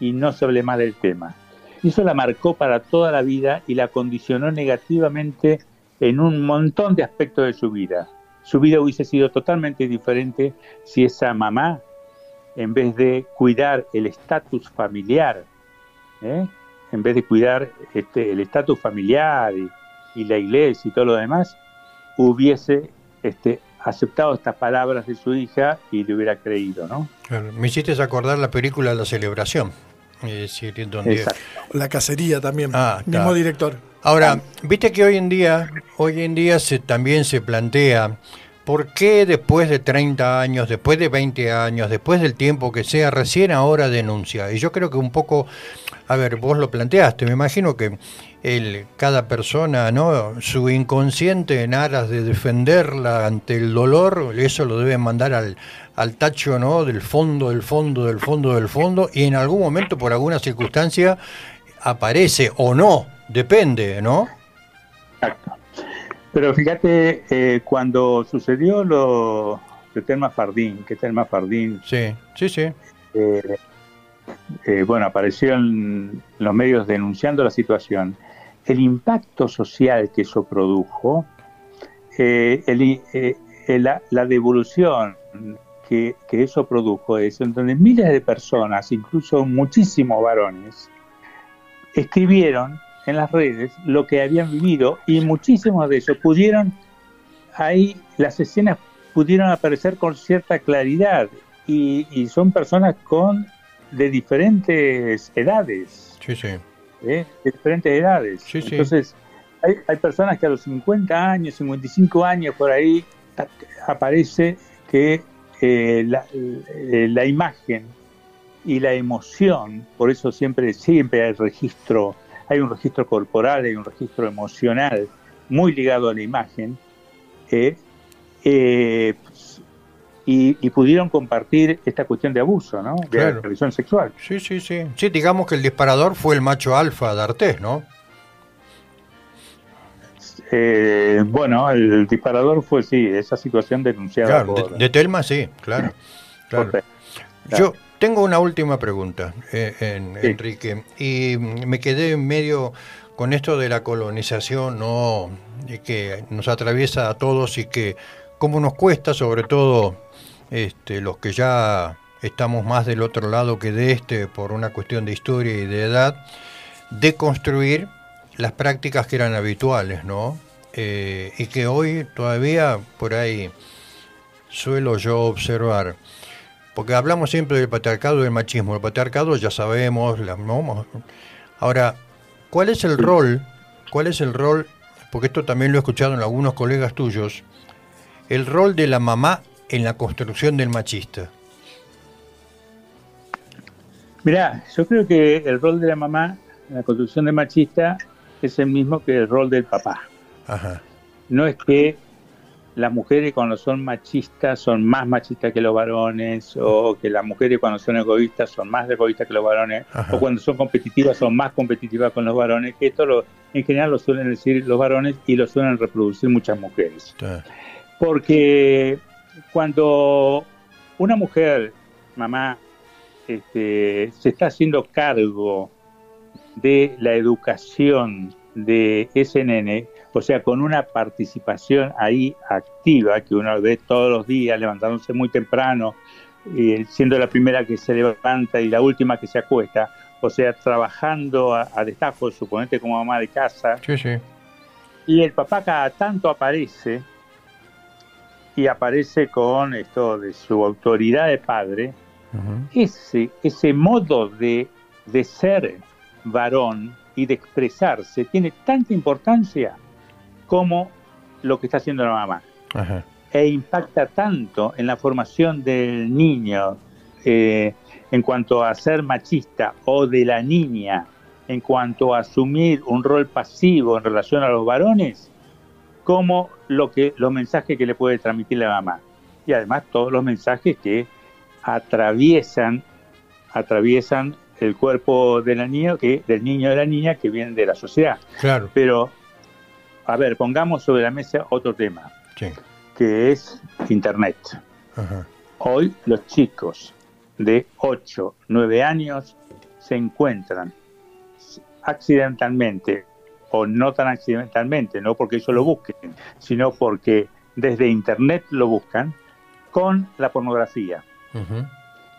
y no se hable más del tema. Eso la marcó para toda la vida y la condicionó negativamente en un montón de aspectos de su vida. Su vida hubiese sido totalmente diferente si esa mamá, en vez de cuidar el estatus familiar, ¿eh? en vez de cuidar este, el estatus familiar y, y la iglesia y todo lo demás, hubiese este, aceptado estas palabras de su hija y le hubiera creído, ¿no? me hiciste acordar la película La Celebración. La cacería también, ah, mismo director. Ahora, viste que hoy en día, hoy en día se, también se plantea ¿Por qué después de 30 años, después de 20 años, después del tiempo que sea, recién ahora denuncia? Y yo creo que un poco, a ver, vos lo planteaste, me imagino que el, cada persona, ¿no? Su inconsciente en aras de defenderla ante el dolor, eso lo debe mandar al, al tacho, ¿no? Del fondo, del fondo, del fondo, del fondo, y en algún momento, por alguna circunstancia, aparece o no, depende, ¿no? Exacto. Pero fíjate, eh, cuando sucedió lo de Telma Fardín, que Telma Fardín... Sí, sí, sí. Eh, eh, bueno, apareció en los medios denunciando la situación. El impacto social que eso produjo, la, devolución que, que, eso produjo es donde miles de personas, incluso muchísimos varones, escribieron en las redes lo que habían vivido y muchísimos de ellos pudieron, ahí las escenas pudieron aparecer con cierta claridad y, son personas con de diferentes edades. Sí, sí. ¿Eh? De diferentes edades. Entonces, hay, hay, personas que a los 50 años, 55 años por ahí aparece que eh, la, eh, la imagen y la emoción, por eso siempre, siempre hay registro hay un registro corporal, hay un registro emocional muy ligado a la imagen, eh, y, pudieron compartir esta cuestión de abuso, ¿no? De claro. sexual. Sí, sí, sí. Sí, digamos que el disparador fue el macho alfa de Artés, ¿no? Eh, bueno, el disparador fue, sí, esa situación denunciada. Claro, de, Telma, sí, claro. claro. Yo, tengo una última pregunta, eh, Enrique, y me quedé en medio con esto de la colonización, ¿no? que nos atraviesa a todos y que cómo nos cuesta, sobre todo este, los que ya estamos más del otro lado que de este por una cuestión de historia y de edad, de construir las prácticas que eran habituales, ¿no? Eh, y que hoy todavía por ahí suelo yo observar porque hablamos siempre del patriarcado y del machismo. El patriarcado ya sabemos, la, ahora, ¿cuál es el rol? ¿Cuál es el rol? Porque esto también lo he escuchado en algunos colegas tuyos. El rol de la mamá en la construcción del machista. Mirá, yo creo que el rol de la mamá en la construcción del machista es el mismo que el rol del papá. Ajá. No es que las mujeres cuando son machistas son más machistas que los varones, o que las mujeres cuando son egoístas son más egoístas que los varones, o cuando son competitivas son más competitivas con los varones, que esto lo, en general lo suelen decir los varones y lo suelen reproducir muchas mujeres. Porque cuando una mujer, mamá, este, se está haciendo cargo de la educación de ese nene, o sea, con una participación ahí activa que uno ve todos los días, levantándose muy temprano, eh, siendo la primera que se levanta y la última que se acuesta, o sea, trabajando a, destajo, suponete como mamá de casa. Sí, sí. Y el papá cada tanto aparece y aparece con esto de su autoridad de padre. ese, ese modo de, de ser varón y de expresarse tiene tanta importancia como lo que está haciendo la mamá. E impacta tanto en la formación del niño eh, en cuanto a ser machista o de la niña en cuanto a asumir un rol pasivo en relación a los varones, como lo que, los mensajes que le puede transmitir la mamá. Y además todos los mensajes que atraviesan, atraviesan el cuerpo de la niña, que, del niño de la niña que vienen de la sociedad. Claro. Pero a ver, pongamos sobre la mesa otro tema, que es Internet. Hoy los chicos de 8, 9 años se encuentran accidentalmente o no tan accidentalmente, no porque ellos lo busquen, sino porque desde Internet lo buscan, con la pornografía.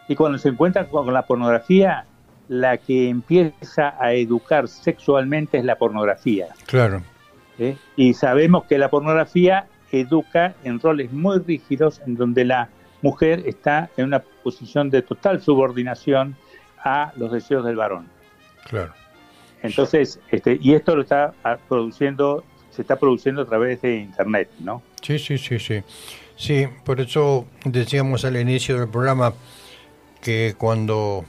Y cuando se encuentran con la pornografía, la que empieza a educar sexualmente es la pornografía. Claro. ¿eh? Y sabemos que la pornografía educa en roles muy rígidos en donde la mujer está en una posición de total subordinación a los deseos del varón. Claro. Entonces, este, y esto lo está ah, produciendo, se está produciendo a través de internet, ¿no? Sí, sí, sí, sí. Sí, por eso decíamos al inicio del programa que cuando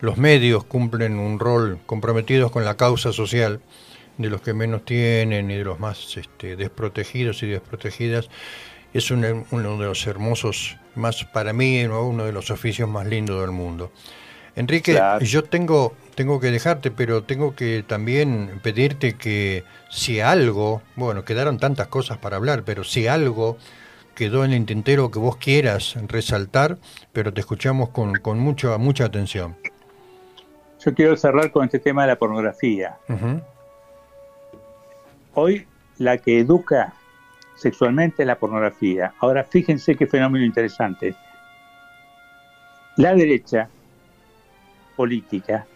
los medios cumplen un rol comprometidos con la causa social, de los que menos tienen y de los más este, desprotegidos y desprotegidas, es uno de los hermosos, más para mí, uno de los oficios más lindos del mundo. Enrique, yo tengo, tengo que dejarte, pero tengo que también pedirte que si algo, bueno, quedaron tantas cosas para hablar, pero si algo quedó en el tintero que vos quieras resaltar, pero te escuchamos con, con mucha, mucha atención. Yo quiero cerrar con este tema de la pornografía. Hoy la que educa sexualmente es la pornografía. Ahora fíjense qué fenómeno interesante. La derecha política,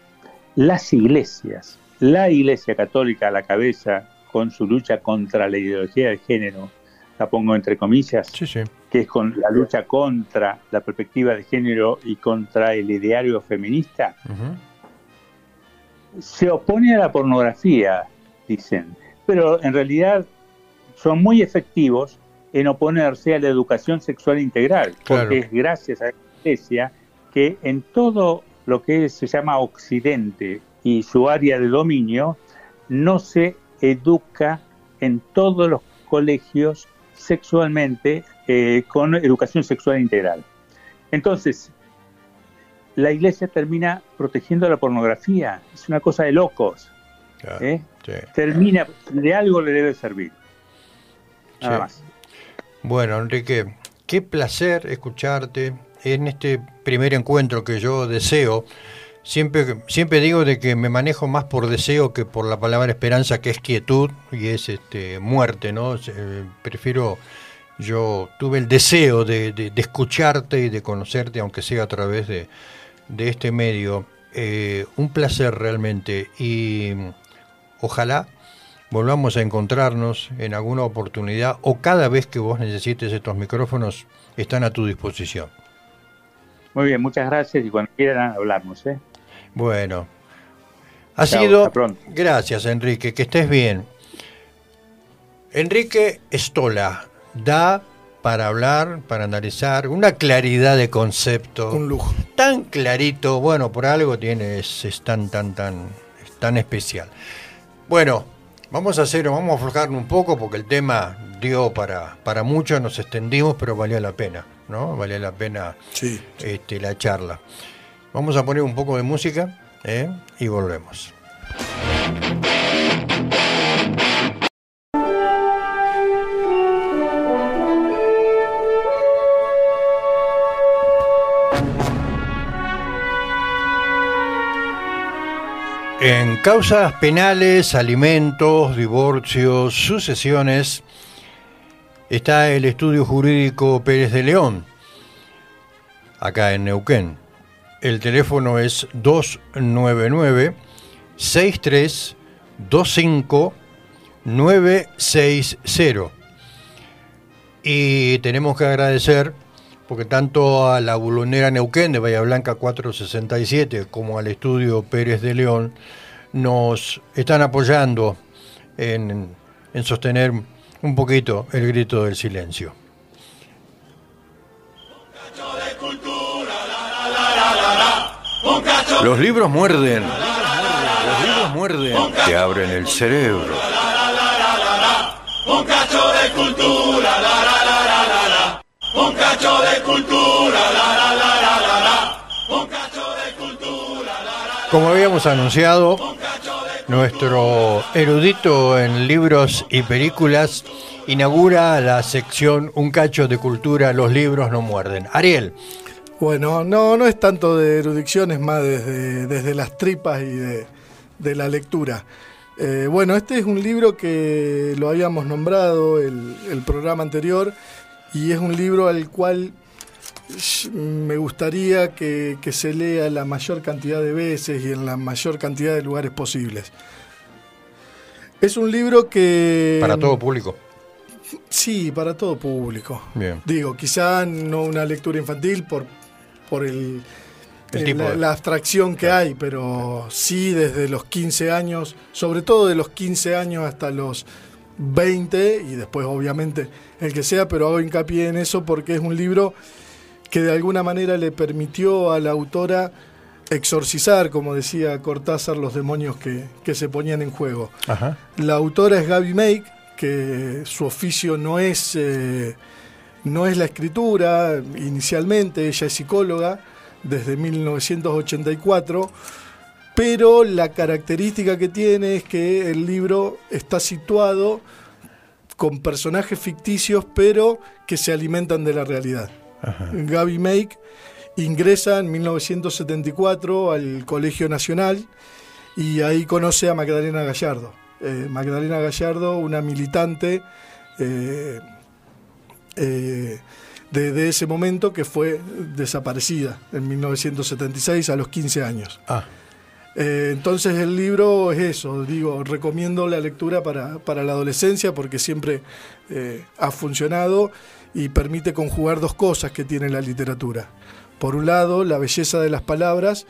las iglesias, la iglesia católica a la cabeza con su lucha contra la ideología de género, la pongo entre comillas, que es con la lucha contra la perspectiva de género y contra el ideario feminista, se opone a la pornografía, dicen pero en realidad son muy efectivos en oponerse a la educación sexual integral, porque es gracias a la Iglesia que en todo lo que se llama Occidente y su área de dominio, no se educa en todos los colegios sexualmente eh, con educación sexual integral. Entonces, la iglesia termina protegiendo la pornografía, es una cosa de locos. ¿eh? termina, de algo le debe servir. Nada más. Bueno, Enrique, qué placer escucharte en este primer encuentro que yo deseo. Siempre, siempre digo de que me manejo más por deseo que por la palabra esperanza, que es quietud y es este, muerte, ¿no? prefiero, yo tuve el deseo de, escucharte y de conocerte, aunque sea a través de, este medio. Eh, un placer realmente. Y Ojalá volvamos a encontrarnos en alguna oportunidad o cada vez que vos necesites estos micrófonos están a tu disposición. Muy bien, muchas gracias y cuando quieran hablamos. ¿eh? Bueno, ha sido... Gracias Enrique, que estés bien. Enrique Estola da para hablar, para analizar, una claridad de concepto. Un lujo. Tan clarito, bueno, por algo tiene, es, tan, tan, tan, tan especial. Bueno, Vamos a hacer, vamos a aflojar un poco porque el tema dio para, para mucho, nos extendimos, pero valía la pena, ¿no? Valía la pena Sí. este, la charla. Vamos a poner un poco de música ¿eh? y volvemos. En causas penales, alimentos, divorcios, sucesiones, está el estudio jurídico Pérez de León, acá en Neuquén. El teléfono es 299 6325 960. Y tenemos que agradecer porque tanto a la Bulonera Neuquén de Bahía Blanca 467 como al estudio Pérez de León nos están apoyando en, en sostener un poquito el grito del silencio. Los libros muerden. Los libros muerden. Te abren el cerebro. Un cacho de cultura, Un cacho de cultura, la la la la la la. Un cacho de cultura, la la Como habíamos anunciado, nuestro erudito en libros y películas inaugura la sección Un cacho de cultura, los libros no muerden. Ariel, Bueno, no, no es tanto de erudición, es más desde, desde las tripas y de, de la lectura. Eh, bueno, este es un libro que lo habíamos nombrado el, el programa anterior y es un libro al cual me gustaría que, que se lea la mayor cantidad de veces y en la mayor cantidad de lugares posibles. Es un libro que... para todo público. Sí, para todo público. Bien. Digo, quizá no una lectura infantil por, por el, El tipo la, de- la abstracción que hay, pero sí desde los 15 años, sobre todo de los 15 años hasta los 20 y después obviamente el que sea, pero hago hincapié en eso porque es un libro que de alguna manera le permitió a la autora exorcizar, como decía Cortázar, los demonios que, que se ponían en juego. Ajá. La autora es Gaby Make, que su oficio no es, eh, no es la escritura inicialmente, ella es psicóloga desde 1984, pero la característica que tiene es que el libro está situado con personajes ficticios, pero que se alimentan de la realidad. Gaby Make ingresa en 1974 al Colegio Nacional y ahí conoce a Magdalena Gallardo. Eh, Magdalena Gallardo, una militante eh, eh, de, de ese momento que fue desaparecida en 1976 a los 15 años. Ah, Eh, entonces el libro es eso, digo, recomiendo la lectura para, para la adolescencia porque siempre eh, ha funcionado y permite conjugar dos cosas que tiene la literatura. Por un lado, la belleza de las palabras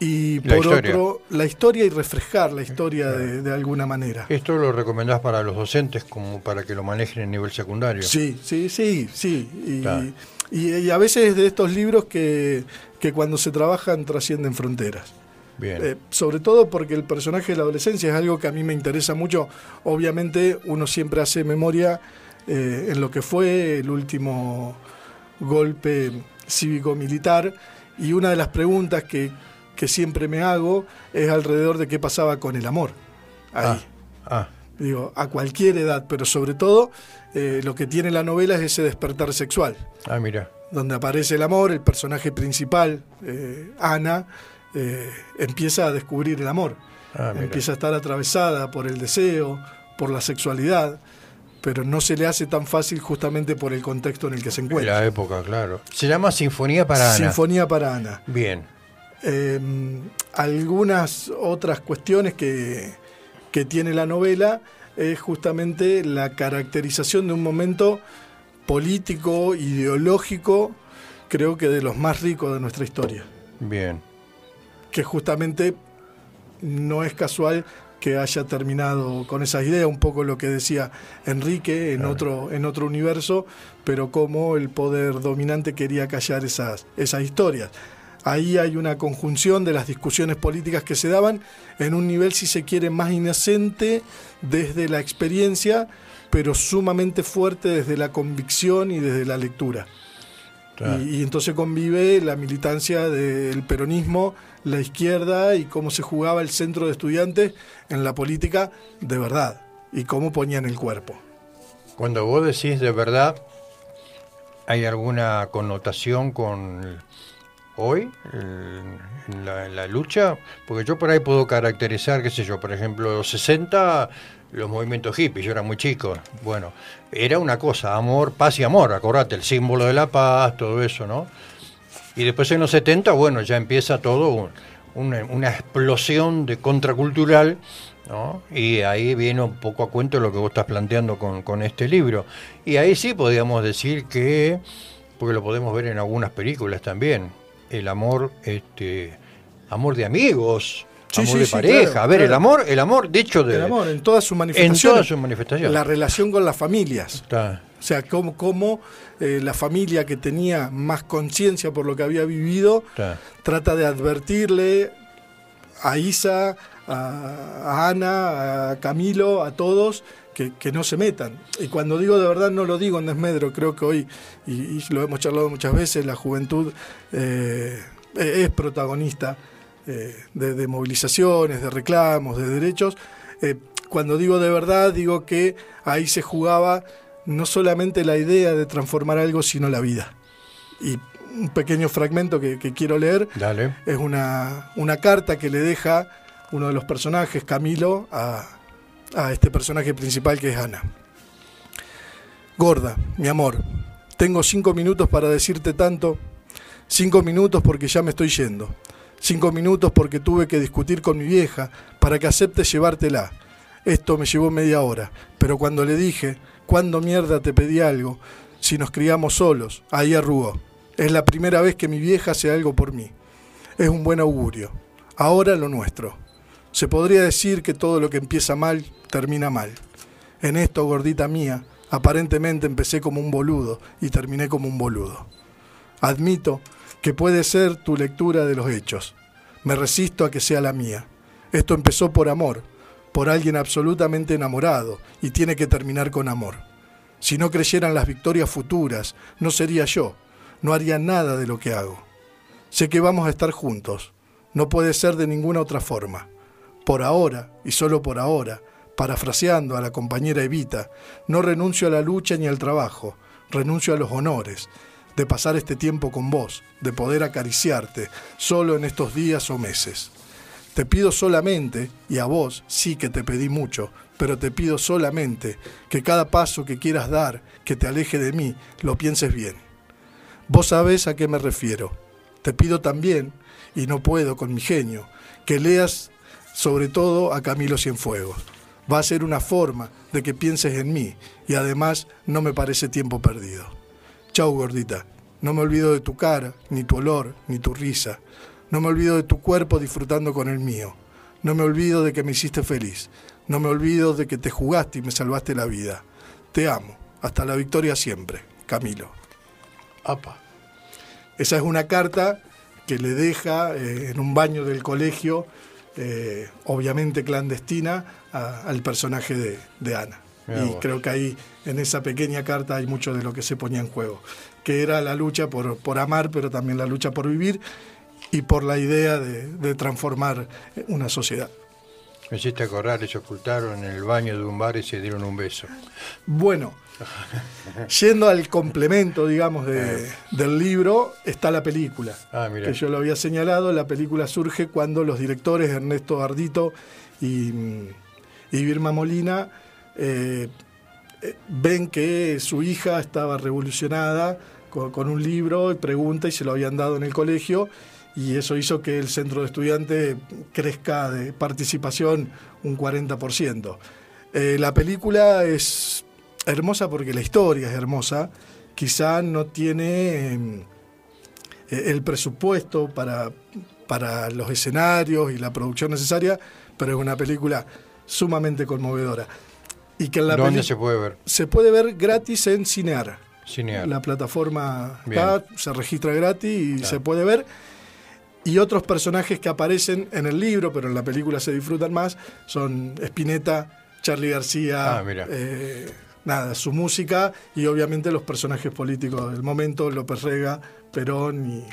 y La por historia. otro, la historia y refrescar la historia de, de alguna manera. esto lo recomendás para los docentes como para que lo manejen en nivel secundario. Sí, sí, sí, sí. Y, Claro. y- y a veces es de estos libros que, que cuando se trabajan trascienden fronteras. Bien. Eh, sobre todo porque el personaje de la adolescencia es algo que a mí me interesa mucho. Obviamente uno siempre hace memoria eh, en lo que fue el último golpe cívico-militar y una de las preguntas que, que siempre me hago es alrededor de qué pasaba con el amor. Ahí. ah, Digo, a cualquier edad, pero sobre todo eh, lo que tiene la novela es ese despertar sexual ah, mira. donde aparece el amor, el personaje principal, Ana, eh, empieza a descubrir el amor. Ah, empieza a estar atravesada por el deseo, por la sexualidad, pero no se le hace tan fácil justamente por el contexto en el que se encuentra. La época, claro. Se llama Sinfonía para Ana. Sinfonía para Ana. Bien. Eh, algunas otras cuestiones que, que tiene la novela es justamente la caracterización de un momento político, ideológico, creo que de los más ricos de nuestra historia, Bien. Que justamente no es casual que haya terminado con esas ideas, un poco lo que decía Enrique en, otro, en otro universo, pero como el poder dominante quería callar esas, esas historias. Ahí hay una conjunción de las discusiones políticas que se daban en un nivel, si se quiere, más inocente desde la experiencia, pero sumamente fuerte desde la convicción y desde la lectura. Y, y, entonces convive la militancia del peronismo, la izquierda y cómo se jugaba el centro de estudiantes en la política de verdad y cómo ponían el cuerpo. Cuando vos decís de verdad, ¿hay alguna connotación con hoy en la, lucha? Porque yo por ahí puedo caracterizar, qué sé yo, por ejemplo, los 60, los movimientos hippies, yo era muy chico, bueno, era una cosa, amor, paz y amor, acordate, el símbolo de la paz, todo eso, ¿no? Y después en los 70, bueno, ya empieza todo una, explosión de contracultural, ¿no? Y ahí viene un poco a cuento lo que vos estás planteando con, con este libro. Y ahí sí podríamos decir que, porque lo podemos ver en algunas películas también, el amor, este, amor de amigos, amor de pareja. a ver, el amor, el amor, de hecho, de, el amor en todas sus manifestaciones. En todas sus manifestaciones. La relación con las familias. O sea, cómo, cómo eh, la familia que tenía más conciencia por lo que había vivido trata de advertirle a Isa, a Ana, a Camilo, a todos que, no se metan. Y cuando digo de verdad no lo digo en desmedro, creo que hoy, y, lo hemos charlado muchas veces, la juventud eh, es protagonista eh, de, movilizaciones, de reclamos, de derechos. Eh, cuando digo de verdad, digo que ahí se jugaba no solamente la idea de transformar algo, sino la vida. Y un pequeño fragmento que, quiero leer es una, una carta que le deja uno de los personajes, Camilo, a, a este personaje principal que es Ana. Gorda, mi amor, tengo cinco minutos para decirte tanto. Cinco minutos porque ya me estoy yendo. Cinco minutos porque tuve que discutir con mi vieja para que acepte llevártela. Esto me llevó media hora, pero cuando le dije, ¿cuándo mierda te pedí algo? Si nos criamos solos, ahí arrugó. Es la primera vez que mi vieja hace algo por mí. Es un buen augurio. Ahora lo nuestro. Se podría decir que todo lo que empieza mal termina mal. En esto, gordita mía, aparentemente empecé como un boludo y terminé como un boludo. Admito que puede ser tu lectura de los hechos. Me resisto a que sea la mía. Esto empezó por amor, por alguien absolutamente enamorado, y tiene que terminar con amor. Si no creyeran las victorias futuras, no sería yo, no haría nada de lo que hago. Sé que vamos a estar juntos, no puede ser de ninguna otra forma. Por ahora, y solo por ahora, parafraseando a la compañera Evita, no renuncio a la lucha ni al trabajo, renuncio a los honores, de pasar este tiempo con vos, de poder acariciarte, solo en estos días o meses. Te pido solamente, y a vos sí que te pedí mucho, pero te pido solamente que cada paso que quieras dar, que te aleje de mí, lo pienses bien. Vos sabés a qué me refiero. Te pido también, y no puedo con mi genio, que leas sobre todo a Camilo Cienfuegos va a ser una forma de que pienses en mí y además no me parece tiempo perdido. Chau, gordita. No me olvido de tu cara, ni tu olor, ni tu risa. No me olvido de tu cuerpo disfrutando con el mío. No me olvido de que me hiciste feliz. No me olvido de que te jugaste y me salvaste la vida. Te amo. Hasta la victoria siempre. Camilo. Apa. Esa es una carta que le deja eh, en un baño del colegio eh, obviamente clandestina, al personaje de, Ana. Y creo que ahí, en esa pequeña carta, hay mucho de lo que se ponía en juego, que era la lucha por, por amar, pero también la lucha por vivir y por la idea de, transformar una sociedad. Me hiciste acordar, se ocultaron en el baño de un bar y se dieron un beso. Bueno, Yendo al complemento, digamos, de, del libro, está la película. Ah, que yo lo había señalado. La película surge cuando los directores Ernesto Ardito y, y Birma Molina eh, eh, ven que su hija estaba revolucionada con, un libro y pregunta y se lo habían dado en el colegio y eso hizo que el centro de estudiantes crezca de participación un 40%. Eh, la película es hermosa porque la historia es hermosa, quizá no tiene em, e, el presupuesto para, para los escenarios y la producción necesaria, pero es una película sumamente conmovedora. Y que la ¿Dónde se puede ver? Se puede ver gratis en Cinear. Cinear. La plataforma está, se registra gratis y se puede ver. y otros personajes que aparecen en el libro, pero en la película se disfrutan más, son Spinetta, Charlie García, Ah, mira. eh, nada, su música y obviamente los personajes políticos del momento, López Rega, Perón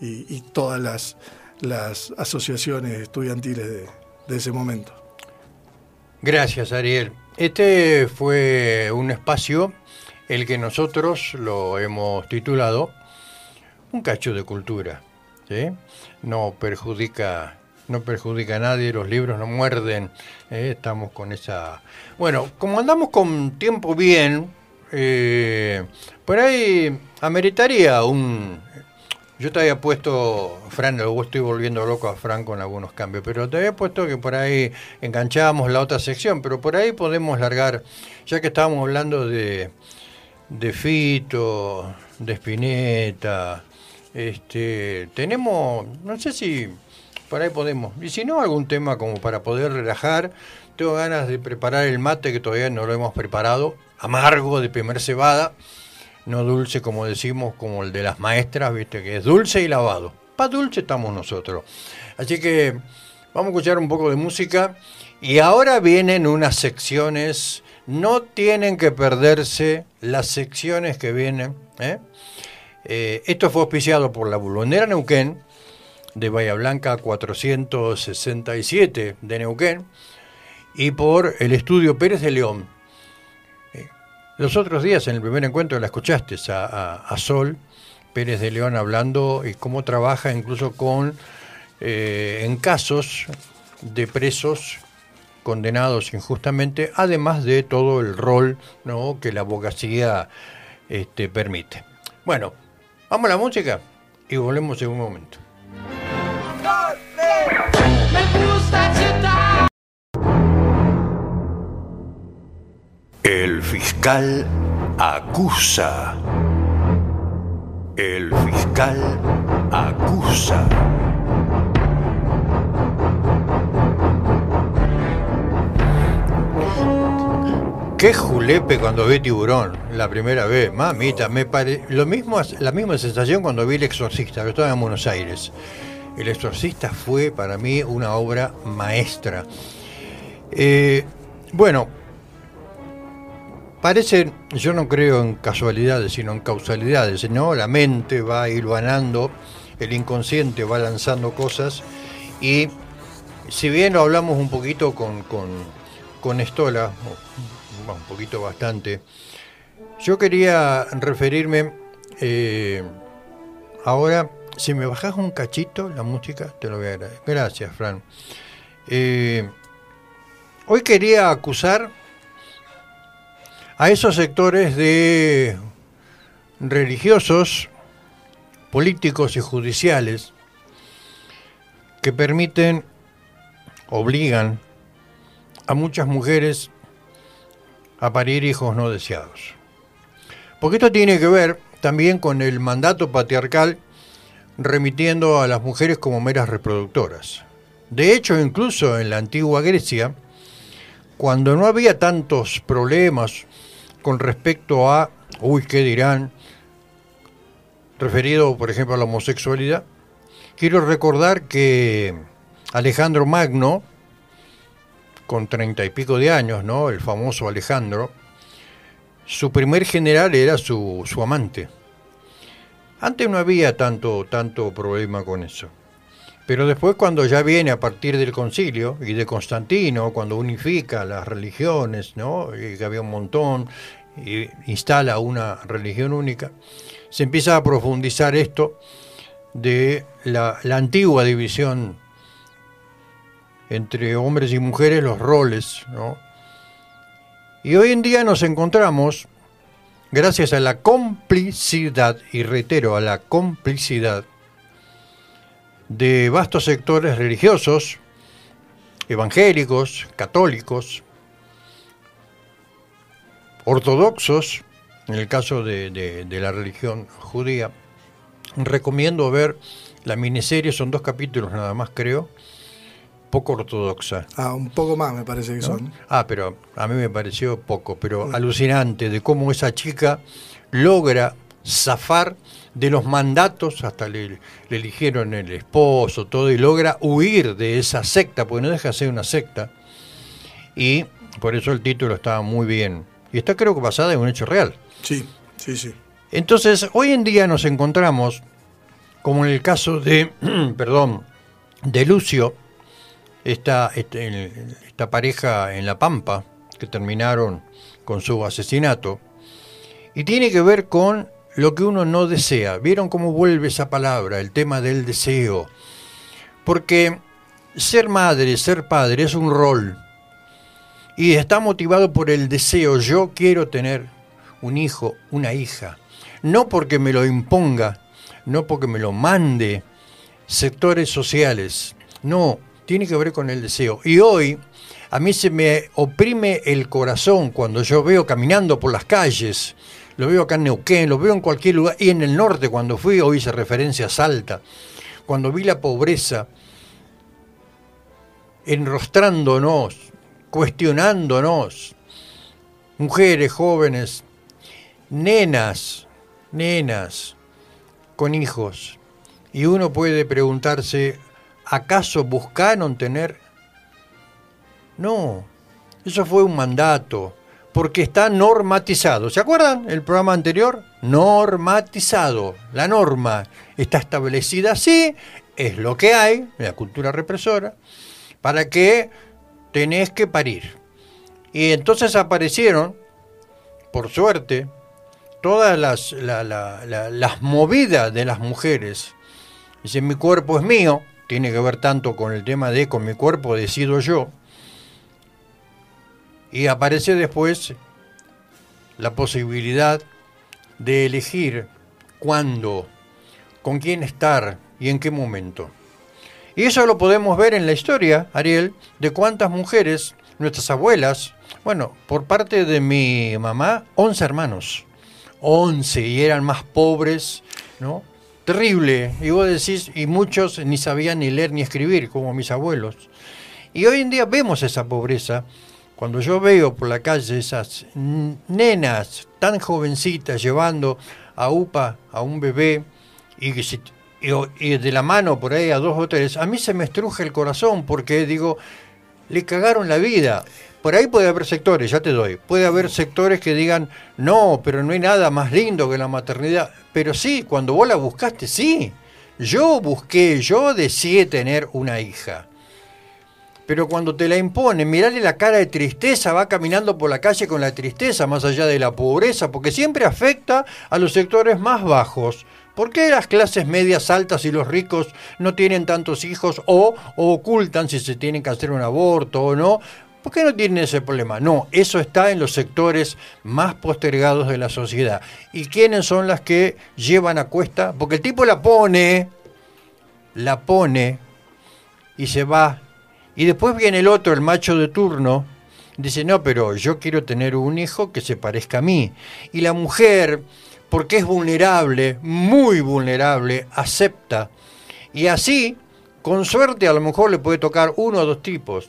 y, y- y todas las, las asociaciones estudiantiles de, de ese momento. Gracias, Ariel. Este fue un espacio el que nosotros lo hemos titulado Un cacho de cultura. No perjudica, no perjudica a nadie, los libros no muerden. ¿eh? Estamos con esa. Bueno, como andamos con tiempo bien, eh, por ahí ameritaría un. Yo te había puesto, Fran, luego estoy volviendo loco a Fran con algunos cambios, pero te había puesto que por ahí enganchábamos la otra sección, pero por ahí podemos largar, ya que estábamos hablando de, de Fito, de Spinetta, este, tenemos, no sé si por ahí podemos, y si no, algún tema como para poder relajar, tengo ganas de preparar el mate que todavía no lo hemos preparado, amargo de primer cebada, no dulce como decimos, como el de las maestras, viste, que es dulce y lavado. Para dulce estamos nosotros. Así que vamos a escuchar un poco de música y ahora vienen unas secciones, no tienen que perderse las secciones que vienen. ¿eh? Eh, esto fue auspiciado por la Bulonera Neuquén, de Bahía Blanca 467 de Neuquén, y por el estudio Pérez de León. Los otros días, en el primer encuentro, la escuchaste a Sol Pérez de León hablando y cómo trabaja incluso con eh, en casos de presos condenados injustamente, además de todo el rol ¿no? que la abogacía este, permite. Bueno, vamos a la música y volvemos en un momento. El fiscal acusa. El fiscal acusa. Qué julepe cuando vi tiburón la primera vez, mamita, me pare... lo mismo, la misma sensación cuando vi El Exorcista, que estaba en Buenos Aires. El Exorcista fue para mí una obra maestra. Eh, bueno, parece, yo no creo en casualidades, sino en causalidades, ¿no? La mente va hilvanando, el inconsciente va lanzando cosas y si bien lo hablamos un poquito con, con, con Estola, un poquito bastante, yo quería referirme eh, ahora, si me bajas un cachito la música, te lo voy a agradecer. Gracias, Fran. Eh, hoy quería acusar a esos sectores de religiosos, políticos y judiciales que permiten, obligan a muchas mujeres a parir hijos no deseados. Porque esto tiene que ver también con el mandato patriarcal remitiendo a las mujeres como meras reproductoras. De hecho, incluso en la antigua Grecia, cuando no había tantos problemas con respecto a, uy, ¿qué dirán? Referido, por ejemplo, a la homosexualidad, quiero recordar que Alejandro Magno, con treinta y pico de años, ¿no? El famoso Alejandro, su primer general era su, su amante. Antes no había tanto, tanto problema con eso. Pero después cuando ya viene a partir del concilio y de Constantino, cuando unifica las religiones, y que había un montón, y instala una religión única, se empieza a profundizar esto de la, la antigua división entre hombres y mujeres, los roles, ¿no? Y hoy en día nos encontramos, gracias a la complicidad, y reitero, a la complicidad de vastos sectores religiosos, evangélicos, católicos, ortodoxos, en el caso de, de, de la religión judía. Recomiendo ver la miniserie, son dos capítulos nada más creo, poco ortodoxa. Ah, un poco más me parece que ¿no? son. Ah, pero a mí me pareció poco, pero alucinante de cómo esa chica logra zafar de los mandatos, hasta le, le, eligieron el esposo, todo, y logra huir de esa secta, porque no deja de ser una secta. Y por eso el título estaba muy bien. Y está creo que basada en un hecho real. Sí, sí, sí. Entonces, hoy en día nos encontramos, como en el caso de, perdón, de Lucio, esta, este, esta pareja en La Pampa, que terminaron con su asesinato, y tiene que ver con lo que uno no desea. ¿Vieron cómo vuelve esa palabra, el tema del deseo? Porque ser madre, ser padre es un rol. Y está motivado por el deseo. Yo quiero tener un hijo, una hija. No porque me lo imponga, no porque me lo mande sectores sociales. No, tiene que ver con el deseo. Y hoy a mí se me oprime el corazón cuando yo veo caminando por las calles, lo veo acá en Neuquén, lo veo en cualquier lugar, y en el norte cuando fui, hoy hice referencia a Salta, cuando vi la pobreza enrostrándonos, cuestionándonos, mujeres jóvenes, nenas, nenas, con hijos. Y uno puede preguntarse, ¿acaso buscaron tener no, eso fue un mandato, porque está normatizado. ¿Se acuerdan el programa anterior? Normatizado. La norma está establecida así, es lo que hay, la cultura represora, para que tenés que parir. Y entonces aparecieron, por suerte, todas las, las movidas de las mujeres. Dice, mi cuerpo es mío, tiene que ver tanto con el tema de con mi cuerpo decido yo y aparece después la posibilidad de elegir cuándo, con quién estar y en qué momento. Y eso lo podemos ver en la historia, Ariel, de cuántas mujeres, nuestras abuelas, bueno, por parte de mi mamá, 11 hermanos, 11, y eran más pobres, ¿no? Terrible, y vos decís, y muchos ni sabían ni leer ni escribir, como mis abuelos. Y hoy en día vemos esa pobreza, cuando yo veo por la calle esas nenas tan jovencitas llevando a UPA a un bebé y, y, de la mano por ahí a dos o tres, a mí se me estruje el corazón porque digo, le cagaron la vida. Por ahí puede haber sectores, ya te doy, puede haber sectores que digan, no, pero no hay nada más lindo que la maternidad. Pero sí, cuando vos la buscaste, sí. Yo busqué, yo deseé tener una hija pero cuando te la imponen, mirarle la cara de tristeza, va caminando por la calle con la tristeza, más allá de la pobreza, porque siempre afecta a los sectores más bajos. ¿Por qué las clases medias altas y los ricos no tienen tantos hijos o, ocultan si se tienen que hacer un aborto o no? ¿Por qué no tienen ese problema? No, eso está en los sectores más postergados de la sociedad. ¿Y quiénes son las que llevan a cuesta? Porque el tipo la pone, la pone y se va y después viene el otro, el macho de turno, dice, no, pero yo quiero tener un hijo que se parezca a mí. Y la mujer, porque es vulnerable, muy vulnerable, acepta. Y así, con suerte, a lo mejor le puede tocar uno o dos tipos.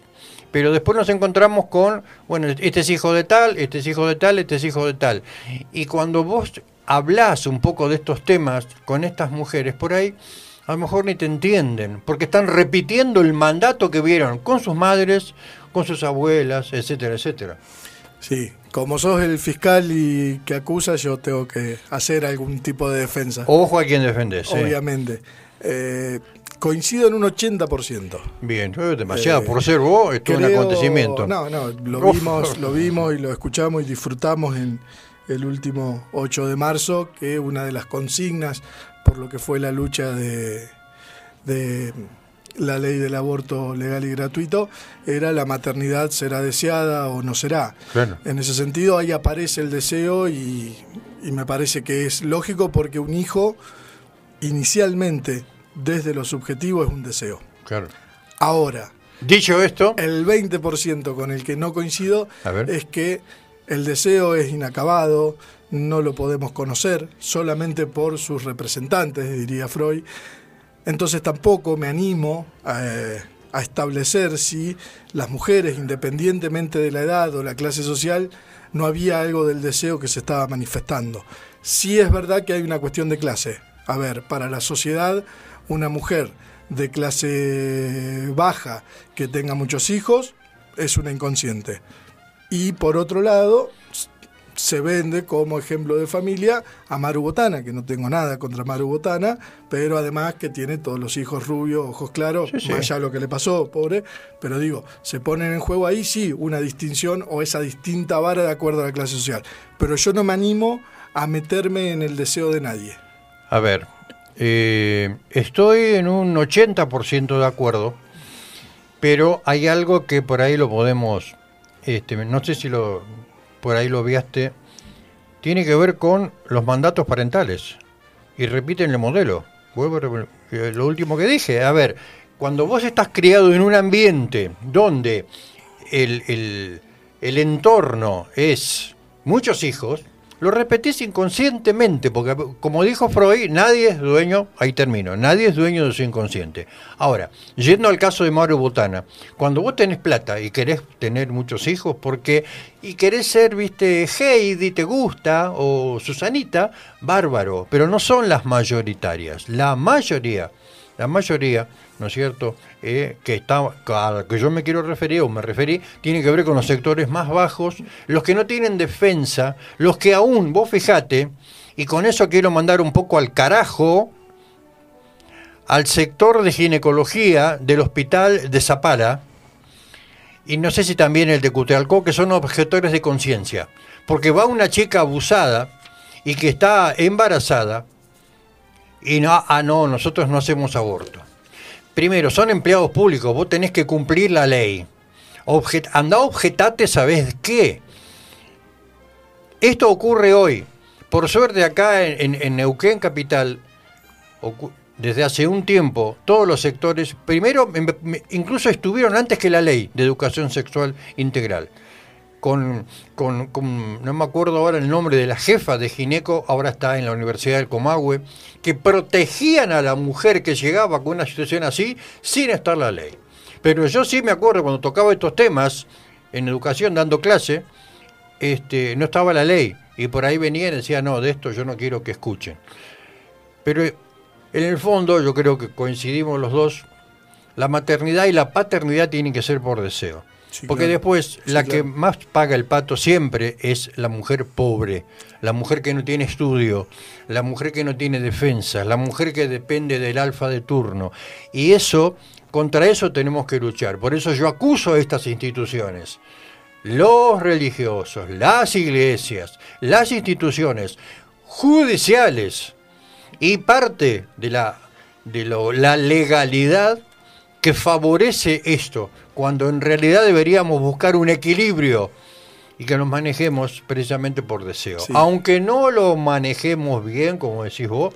Pero después nos encontramos con, bueno, este es hijo de tal, este es hijo de tal, este es hijo de tal. Y cuando vos hablás un poco de estos temas con estas mujeres por ahí, a lo mejor ni te entienden, porque están repitiendo el mandato que vieron con sus madres, con sus abuelas, etcétera, etcétera. Sí, como sos el fiscal y que acusa, yo tengo que hacer algún tipo de defensa. Ojo a quien defendés. Obviamente. Eh, coincido en un 80%. Bien, demasiado. por ser vos, esto es un acontecimiento. No, no, lo vimos, lo vimos y lo escuchamos y disfrutamos en el último 8 de marzo, que una de las consignas por lo que fue la lucha de, la ley del aborto legal y gratuito, era la maternidad será deseada o no será. En ese sentido, ahí aparece el deseo y, me parece que es lógico porque un hijo, inicialmente, desde lo subjetivo, es un deseo. Claro. Ahora. Dicho esto. El 20% con el que no coincido es que el deseo es inacabado, no lo podemos conocer solamente por sus representantes, diría Freud. Entonces tampoco me animo a, establecer si las mujeres, independientemente de la edad o la clase social, no había algo del deseo que se estaba manifestando. Sí es verdad que hay una cuestión de clase. A ver, para la sociedad, una mujer de clase baja que tenga muchos hijos es una inconsciente. Y por otro lado, se vende como ejemplo de familia a Maru Botana, que no tengo nada contra Maru Botana, pero además que tiene todos los hijos rubios, ojos claros, Sí, sí. más allá lo que le pasó, pobre. Pero digo, se ponen en juego ahí sí una distinción o esa distinta vara de acuerdo a la clase social. Pero yo no me animo a meterme en el deseo de nadie. A ver, eh, estoy en un 80% de acuerdo, pero hay algo que por ahí lo podemos, este, no sé si lo por ahí lo viaste, tiene que ver con los mandatos parentales y repiten el modelo. Vuelvo eh, lo último que dije, a ver, cuando vos estás criado en un ambiente donde el, el- el entorno es muchos hijos, lo repetís inconscientemente, porque como dijo Freud, nadie es dueño, ahí termino, nadie es dueño de su inconsciente. Ahora, yendo al caso de Mario Botana, cuando vos tenés plata y querés tener muchos hijos, porque y querés ser, viste, Heidi, te gusta, o Susanita, bárbaro, pero no son las mayoritarias, la mayoría, la mayoría, ¿no es cierto?, eh, que está, a la que yo me quiero referir o me referí, tiene que ver con los sectores más bajos, los que no tienen defensa, los que aún, vos fijate, y con eso quiero mandar un poco al carajo al sector de ginecología del hospital de Zapala, y no sé si también el de Cutealcó, que son objetores de conciencia, porque va una chica abusada y que está embarazada, y no, ah, no, nosotros no hacemos aborto. Primero, son empleados públicos, vos tenés que cumplir la ley. Objet, andá, objetate, ¿sabés qué? Esto ocurre hoy. Por suerte acá en, en- en Neuquén Capital, desde hace un tiempo, todos los sectores, primero, em- incluso estuvieron antes que la ley de educación sexual integral. Con, con- no me acuerdo ahora el nombre de la jefa de Gineco, ahora está en la Universidad del Comahue, que protegían a la mujer que llegaba con una situación así sin estar la ley. Pero yo sí me acuerdo cuando tocaba estos temas en educación dando clase, este, no estaba la ley y por ahí venían y decían, no, de esto yo no quiero que escuchen. Pero en el fondo yo creo que coincidimos los dos, la maternidad y la paternidad tienen que ser por deseo. Sí, Porque claro. después Sí, la que más paga el pato siempre es la mujer pobre, la mujer que no tiene estudio, la mujer que no tiene defensa, la mujer que depende del alfa de turno. Y eso, contra eso tenemos que luchar. Por eso yo acuso a estas instituciones, los religiosos, las iglesias, las instituciones judiciales y parte de la, de lo- la legalidad que favorece esto, cuando en realidad deberíamos buscar un equilibrio y que nos manejemos precisamente por deseo. Sí. Aunque no lo manejemos bien, como decís vos,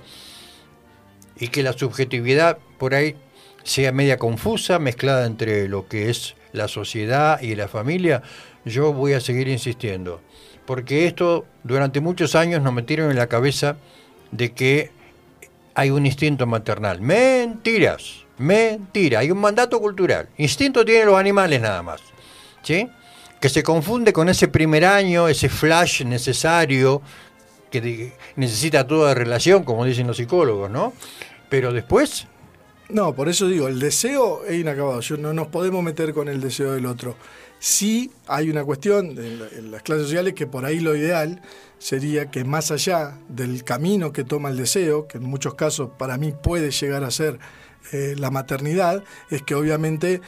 y que la subjetividad por ahí sea media confusa, mezclada entre lo que es la sociedad y la familia, yo voy a seguir insistiendo. Porque esto durante muchos años nos metieron en la cabeza de que hay un instinto maternal. Mentiras, mentira, hay un mandato cultural. Instinto tienen los animales nada más. ¿Sí? Que se confunde con ese primer año, ese flash necesario que necesita toda relación, como dicen los psicólogos, ¿no? Pero después, No, por eso digo, el deseo es inacabado. Yo no nos podemos meter con el deseo del otro. Sí hay una cuestión en las clases sociales que por ahí lo ideal sería que más allá del camino que toma el deseo, que en muchos casos para mí puede llegar a ser eh, la maternidad, es que obviamente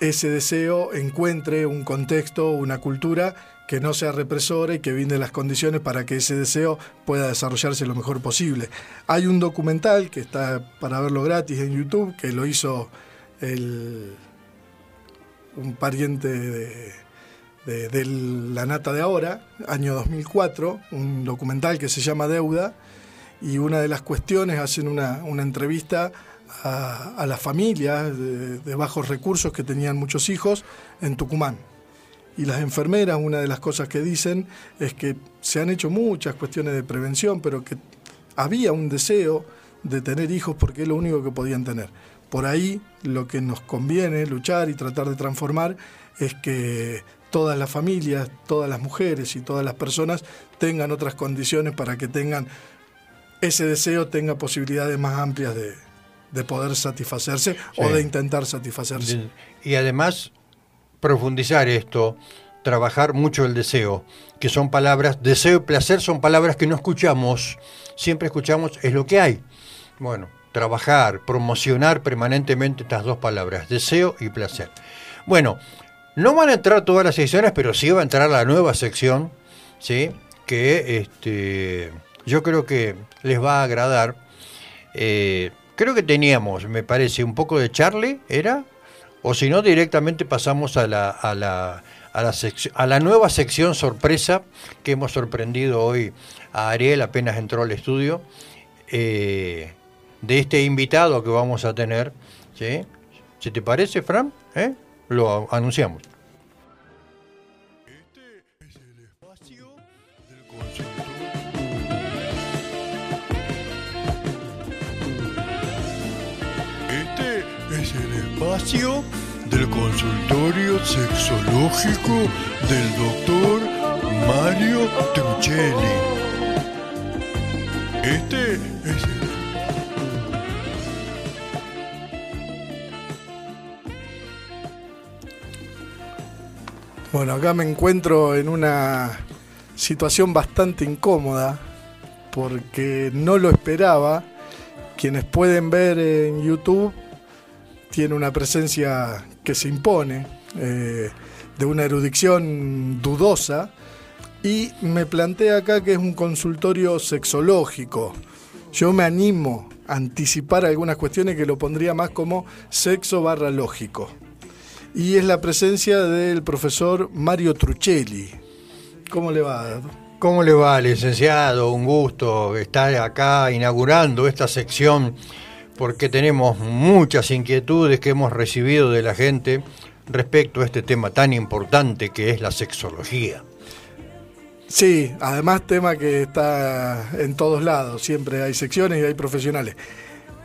ese deseo encuentre un contexto, una cultura que no sea represora y que brinde las condiciones para que ese deseo pueda desarrollarse lo mejor posible. Hay un documental que está para verlo gratis en YouTube, que lo hizo el, un pariente de, de- la nata de ahora, año 2004, un documental que se llama Deuda, y una de las cuestiones hacen una, una entrevista a, las familias de, de bajos recursos que tenían muchos hijos en Tucumán. Y las enfermeras, una de las cosas que dicen es que se han hecho muchas cuestiones de prevención, pero que había un deseo de tener hijos porque es lo único que podían tener. Por ahí lo que nos conviene luchar y tratar de transformar es que todas las familias, todas las mujeres y todas las personas tengan otras condiciones para que tengan ese deseo, tenga posibilidades más amplias de, de poder satisfacerse o de intentar satisfacerse. Y además, profundizar esto, trabajar mucho el deseo, que son palabras, deseo y placer son palabras que no escuchamos, siempre escuchamos es lo que hay. Bueno, trabajar, promocionar permanentemente estas dos palabras, deseo y placer. Bueno, no van a entrar todas las secciones, pero sí va a entrar la nueva sección, ¿sí? que este, yo creo que les va a agradar. Eh, creo que teníamos, me parece, un poco de Charlie, ¿era? O si no, directamente pasamos a la, a la, a la, nueva sección sorpresa que hemos sorprendido hoy a Ariel apenas entró al estudio, eh, de este invitado que vamos a tener. ¿sí? ¿Si te parece, Fran? ¿Eh? Lo anunciamos. Del consultorio sexológico del doctor Mario Truchelli. Este es el... Bueno, acá me encuentro en una situación bastante incómoda porque no lo esperaba. Quienes pueden ver en YouTube tiene una presencia que se impone, eh, de una erudición dudosa, y me plantea acá que es un consultorio sexológico. Yo me animo a anticipar algunas cuestiones que lo pondría más como sexo barra lógico y es la presencia del profesor Mario Truchelli. ¿Cómo le va? ¿Cómo le va, licenciado? Un gusto estar acá inaugurando esta sección porque tenemos muchas inquietudes que hemos recibido de la gente respecto a este tema tan importante que es la sexología. Sí, además tema que está en todos lados, siempre hay secciones y hay profesionales.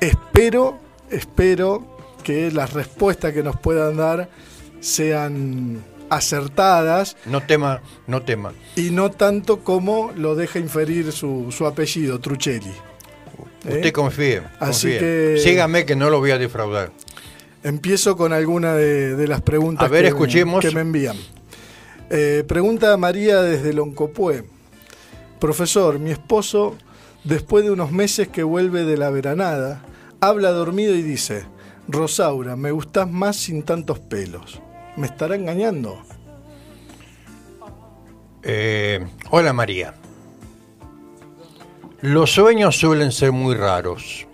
Espero, espero que las respuestas que nos puedan dar sean acertadas No tema, no tema. y no tanto como lo deja inferir su, su apellido, Truchelli. ¿Eh? Usted confíe, Así confíe. que- Sígame que no lo voy a defraudar. Empiezo con alguna de, de las preguntas A ver, que, escuchemos. que me envían. Eh, pregunta María desde Loncopué. Profesor, mi esposo, después de unos meses que vuelve de la veranada, habla dormido y dice, Rosaura, me gustás más sin tantos pelos. ¿Me estará engañando? Eh, hola María. Los sueños suelen ser muy raros.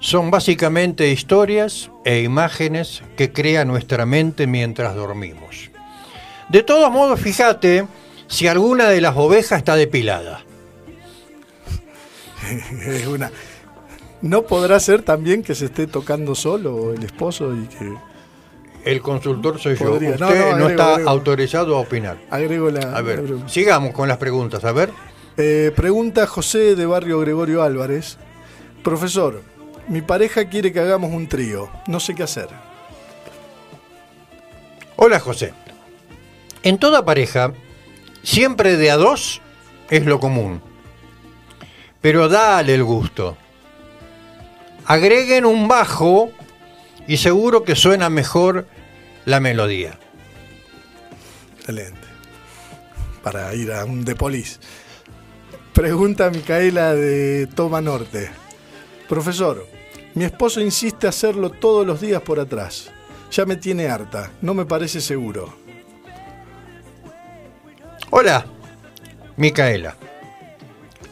Son básicamente historias e imágenes que crea nuestra mente mientras dormimos. De todos modos, fíjate si alguna de las ovejas está depilada. Es una... ¿No podrá ser también que se esté tocando solo el esposo y que El consultor soy yo. Usted No, no, no, agrego, está agrego. autorizado a opinar. agrego la... A ver, sigamos con las preguntas. A ver. Eh, pregunta José de Barrio Gregorio Álvarez. Profesor, mi pareja quiere que hagamos un trío. No sé qué hacer. Hola José. En toda pareja, siempre de a dos es lo común. Pero dale el gusto. Agreguen un bajo y seguro que suena mejor la melodía. Excelente. Para ir a un de polis. Pregunta Micaela de Toma Norte. Profesor, mi esposo insiste hacerlo todos los días por atrás. Ya me tiene harta. No me parece seguro. Hola, Micaela.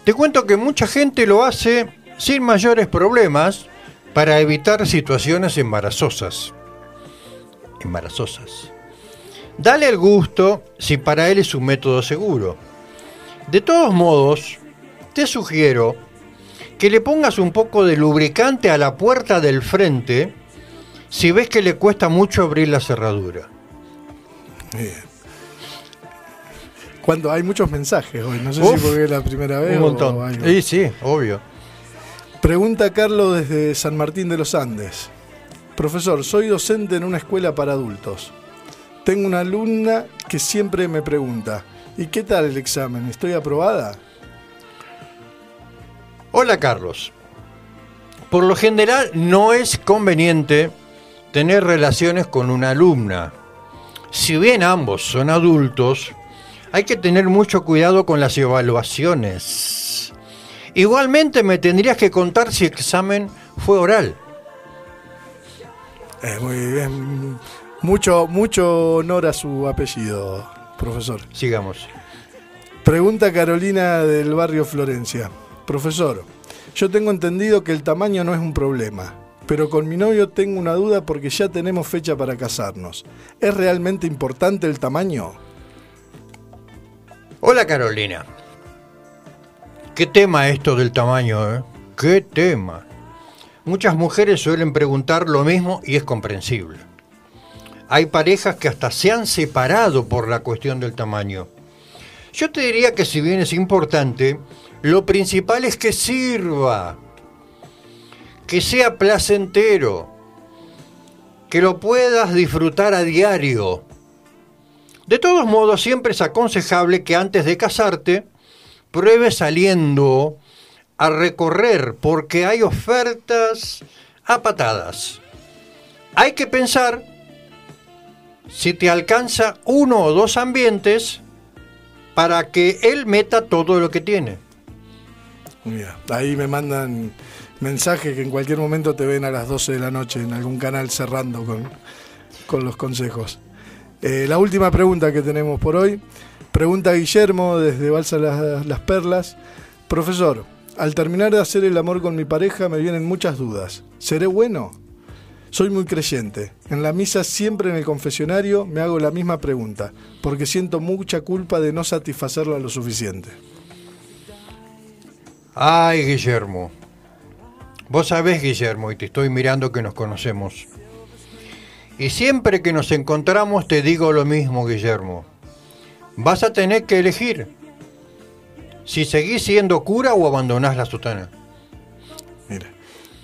Te cuento que mucha gente lo hace sin mayores problemas para evitar situaciones embarazosas. Embarazosas. Dale el gusto si para él es un método seguro. De todos modos, te sugiero que le pongas un poco de lubricante a la puerta del frente si ves que le cuesta mucho abrir la cerradura. Bien. Cuando hay muchos mensajes hoy, no sé Uf, si porque es la primera vez Un o montón. algo. Sí, sí, obvio. Pregunta Carlos desde San Martín de los Andes. Profesor, soy docente en una escuela para adultos. Tengo una alumna que siempre me pregunta, ¿y qué tal el examen? ¿Estoy aprobada? Hola Carlos. Por lo general no es conveniente tener relaciones con una alumna. Si bien ambos son adultos, hay que tener mucho cuidado con las evaluaciones. Igualmente me tendrías que contar si el examen fue oral. Eh, muy bien. Mucho, mucho honor a su apellido, profesor. Sigamos. Pregunta Carolina del barrio Florencia. Profesor, yo tengo entendido que el tamaño no es un problema, pero con mi novio tengo una duda porque ya tenemos fecha para casarnos. ¿Es realmente importante el tamaño? Hola Carolina. ¿Qué tema esto del tamaño? Eh? ¿Qué tema? Muchas mujeres suelen preguntar lo mismo y es comprensible. Hay parejas que hasta se han separado por la cuestión del tamaño. Yo te diría que si bien es importante, lo principal es que sirva, que sea placentero, que lo puedas disfrutar a diario. De todos modos, siempre es aconsejable que antes de casarte, pruebes saliendo a recorrer, porque hay ofertas a patadas. Hay que pensar si te alcanza uno o dos ambientes para que él meta todo lo que tiene. Mira, ahí me mandan mensajes que en cualquier momento te ven a las 12 de la noche en algún canal cerrando con, con los consejos. Eh, la última pregunta que tenemos por hoy. Pregunta Guillermo desde Balsa las, las Perlas. Profesor, al terminar de hacer el amor con mi pareja me vienen muchas dudas. ¿Seré bueno? Soy muy creyente. En la misa, siempre en el confesionario, me hago la misma pregunta, porque siento mucha culpa de no satisfacerla lo suficiente. Ay, Guillermo. Vos sabés, Guillermo, y te estoy mirando que nos conocemos. Y siempre que nos encontramos te digo lo mismo, Guillermo. Vas a tener que elegir si seguís siendo cura o abandonás la sotana.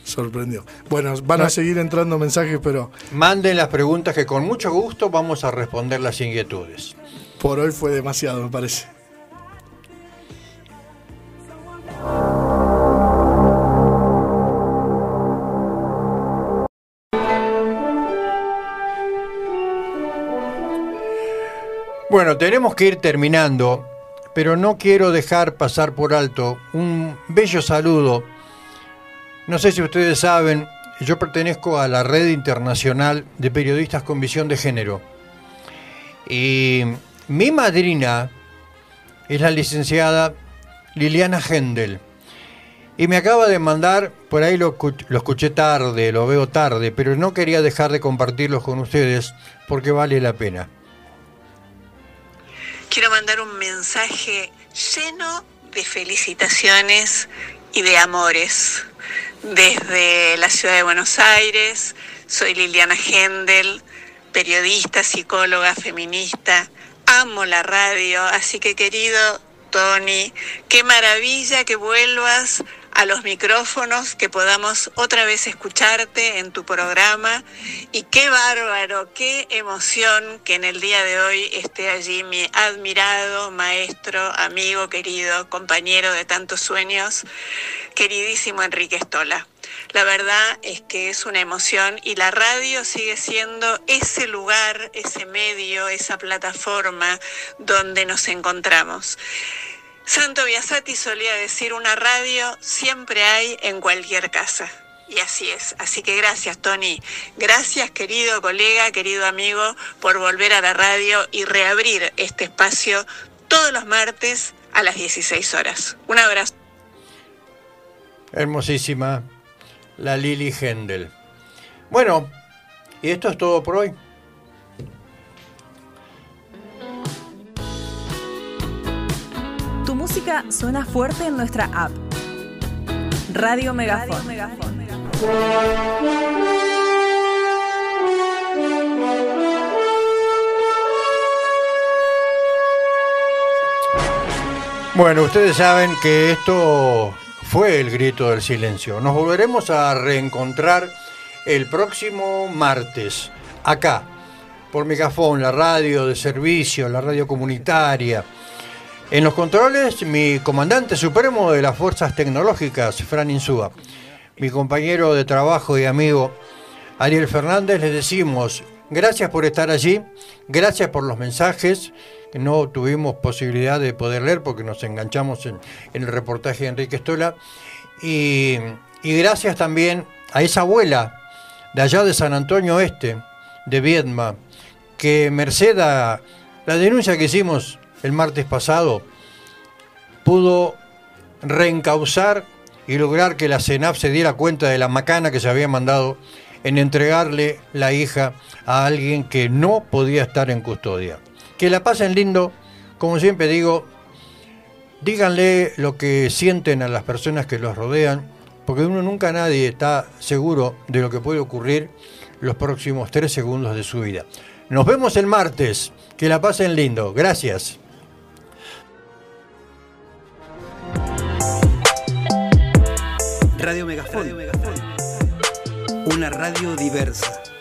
Sorprendió. Bueno, van a seguir entrando mensajes, pero Manden las preguntas que con mucho gusto vamos a responder las inquietudes. por hoy fue demasiado, me parece. Bueno, tenemos que ir terminando, pero no quiero dejar pasar por alto un bello saludo. No sé si ustedes saben, yo pertenezco a la Red Internacional de Periodistas con Visión de Género. Y mi madrina es la licenciada Liliana Hendel. Y me acaba de mandar, por ahí lo, lo escuché tarde, lo veo tarde, pero no quería dejar de compartirlos con ustedes porque vale la pena. Quiero mandar un mensaje lleno de felicitaciones y de amores. Desde la ciudad de Buenos Aires, soy Liliana Hendel, periodista, psicóloga, feminista. Amo la radio, así que querido Tony, qué maravilla que vuelvas a los micrófonos, que podamos otra vez escucharte en tu programa. Y qué bárbaro, qué emoción que en el día de hoy esté allí mi admirado maestro, amigo, querido, compañero de tantos sueños, queridísimo Enrique Stola. La verdad es que es una emoción y la radio sigue siendo ese lugar, ese medio, esa plataforma donde nos encontramos. Santo Biasati solía decir, una radio siempre hay en cualquier casa. Y así es. Así que gracias, Tony. Gracias, querido colega, querido amigo, por volver a la radio y reabrir este espacio todos los martes a las 16 horas. Un abrazo. Hermosísima, la Lili Hendel. Bueno, y esto es todo por hoy. Música suena fuerte en nuestra app. Radio Megafon. Bueno, ustedes saben que esto fue el grito del silencio. Nos volveremos a reencontrar el próximo martes, acá, por Megafón, la radio de servicio, la radio comunitaria. En los controles, mi comandante supremo de las fuerzas tecnológicas, Fran Insúa. Mi compañero de trabajo y amigo, Ariel Fernández, les decimos gracias por estar allí, gracias por los mensajes que no tuvimos posibilidad de poder leer porque nos enganchamos en, el reportaje de Enrique Estola. Y, gracias también a esa abuela de allá de San Antonio Este, de Viedma, que merced a la denuncia que hicimos el martes pasado, pudo reencauzar y lograr que la CENAF se diera cuenta de la macana que se había mandado en entregarle la hija a alguien que no podía estar en custodia. Que la pasen lindo, como siempre digo, díganle lo que sienten a las personas que los rodean, porque uno nunca nadie está seguro de lo que puede ocurrir los próximos tres segundos de su vida. Nos vemos el martes. Que la pasen lindo. Gracias. Radio Megafon. Una radio diversa.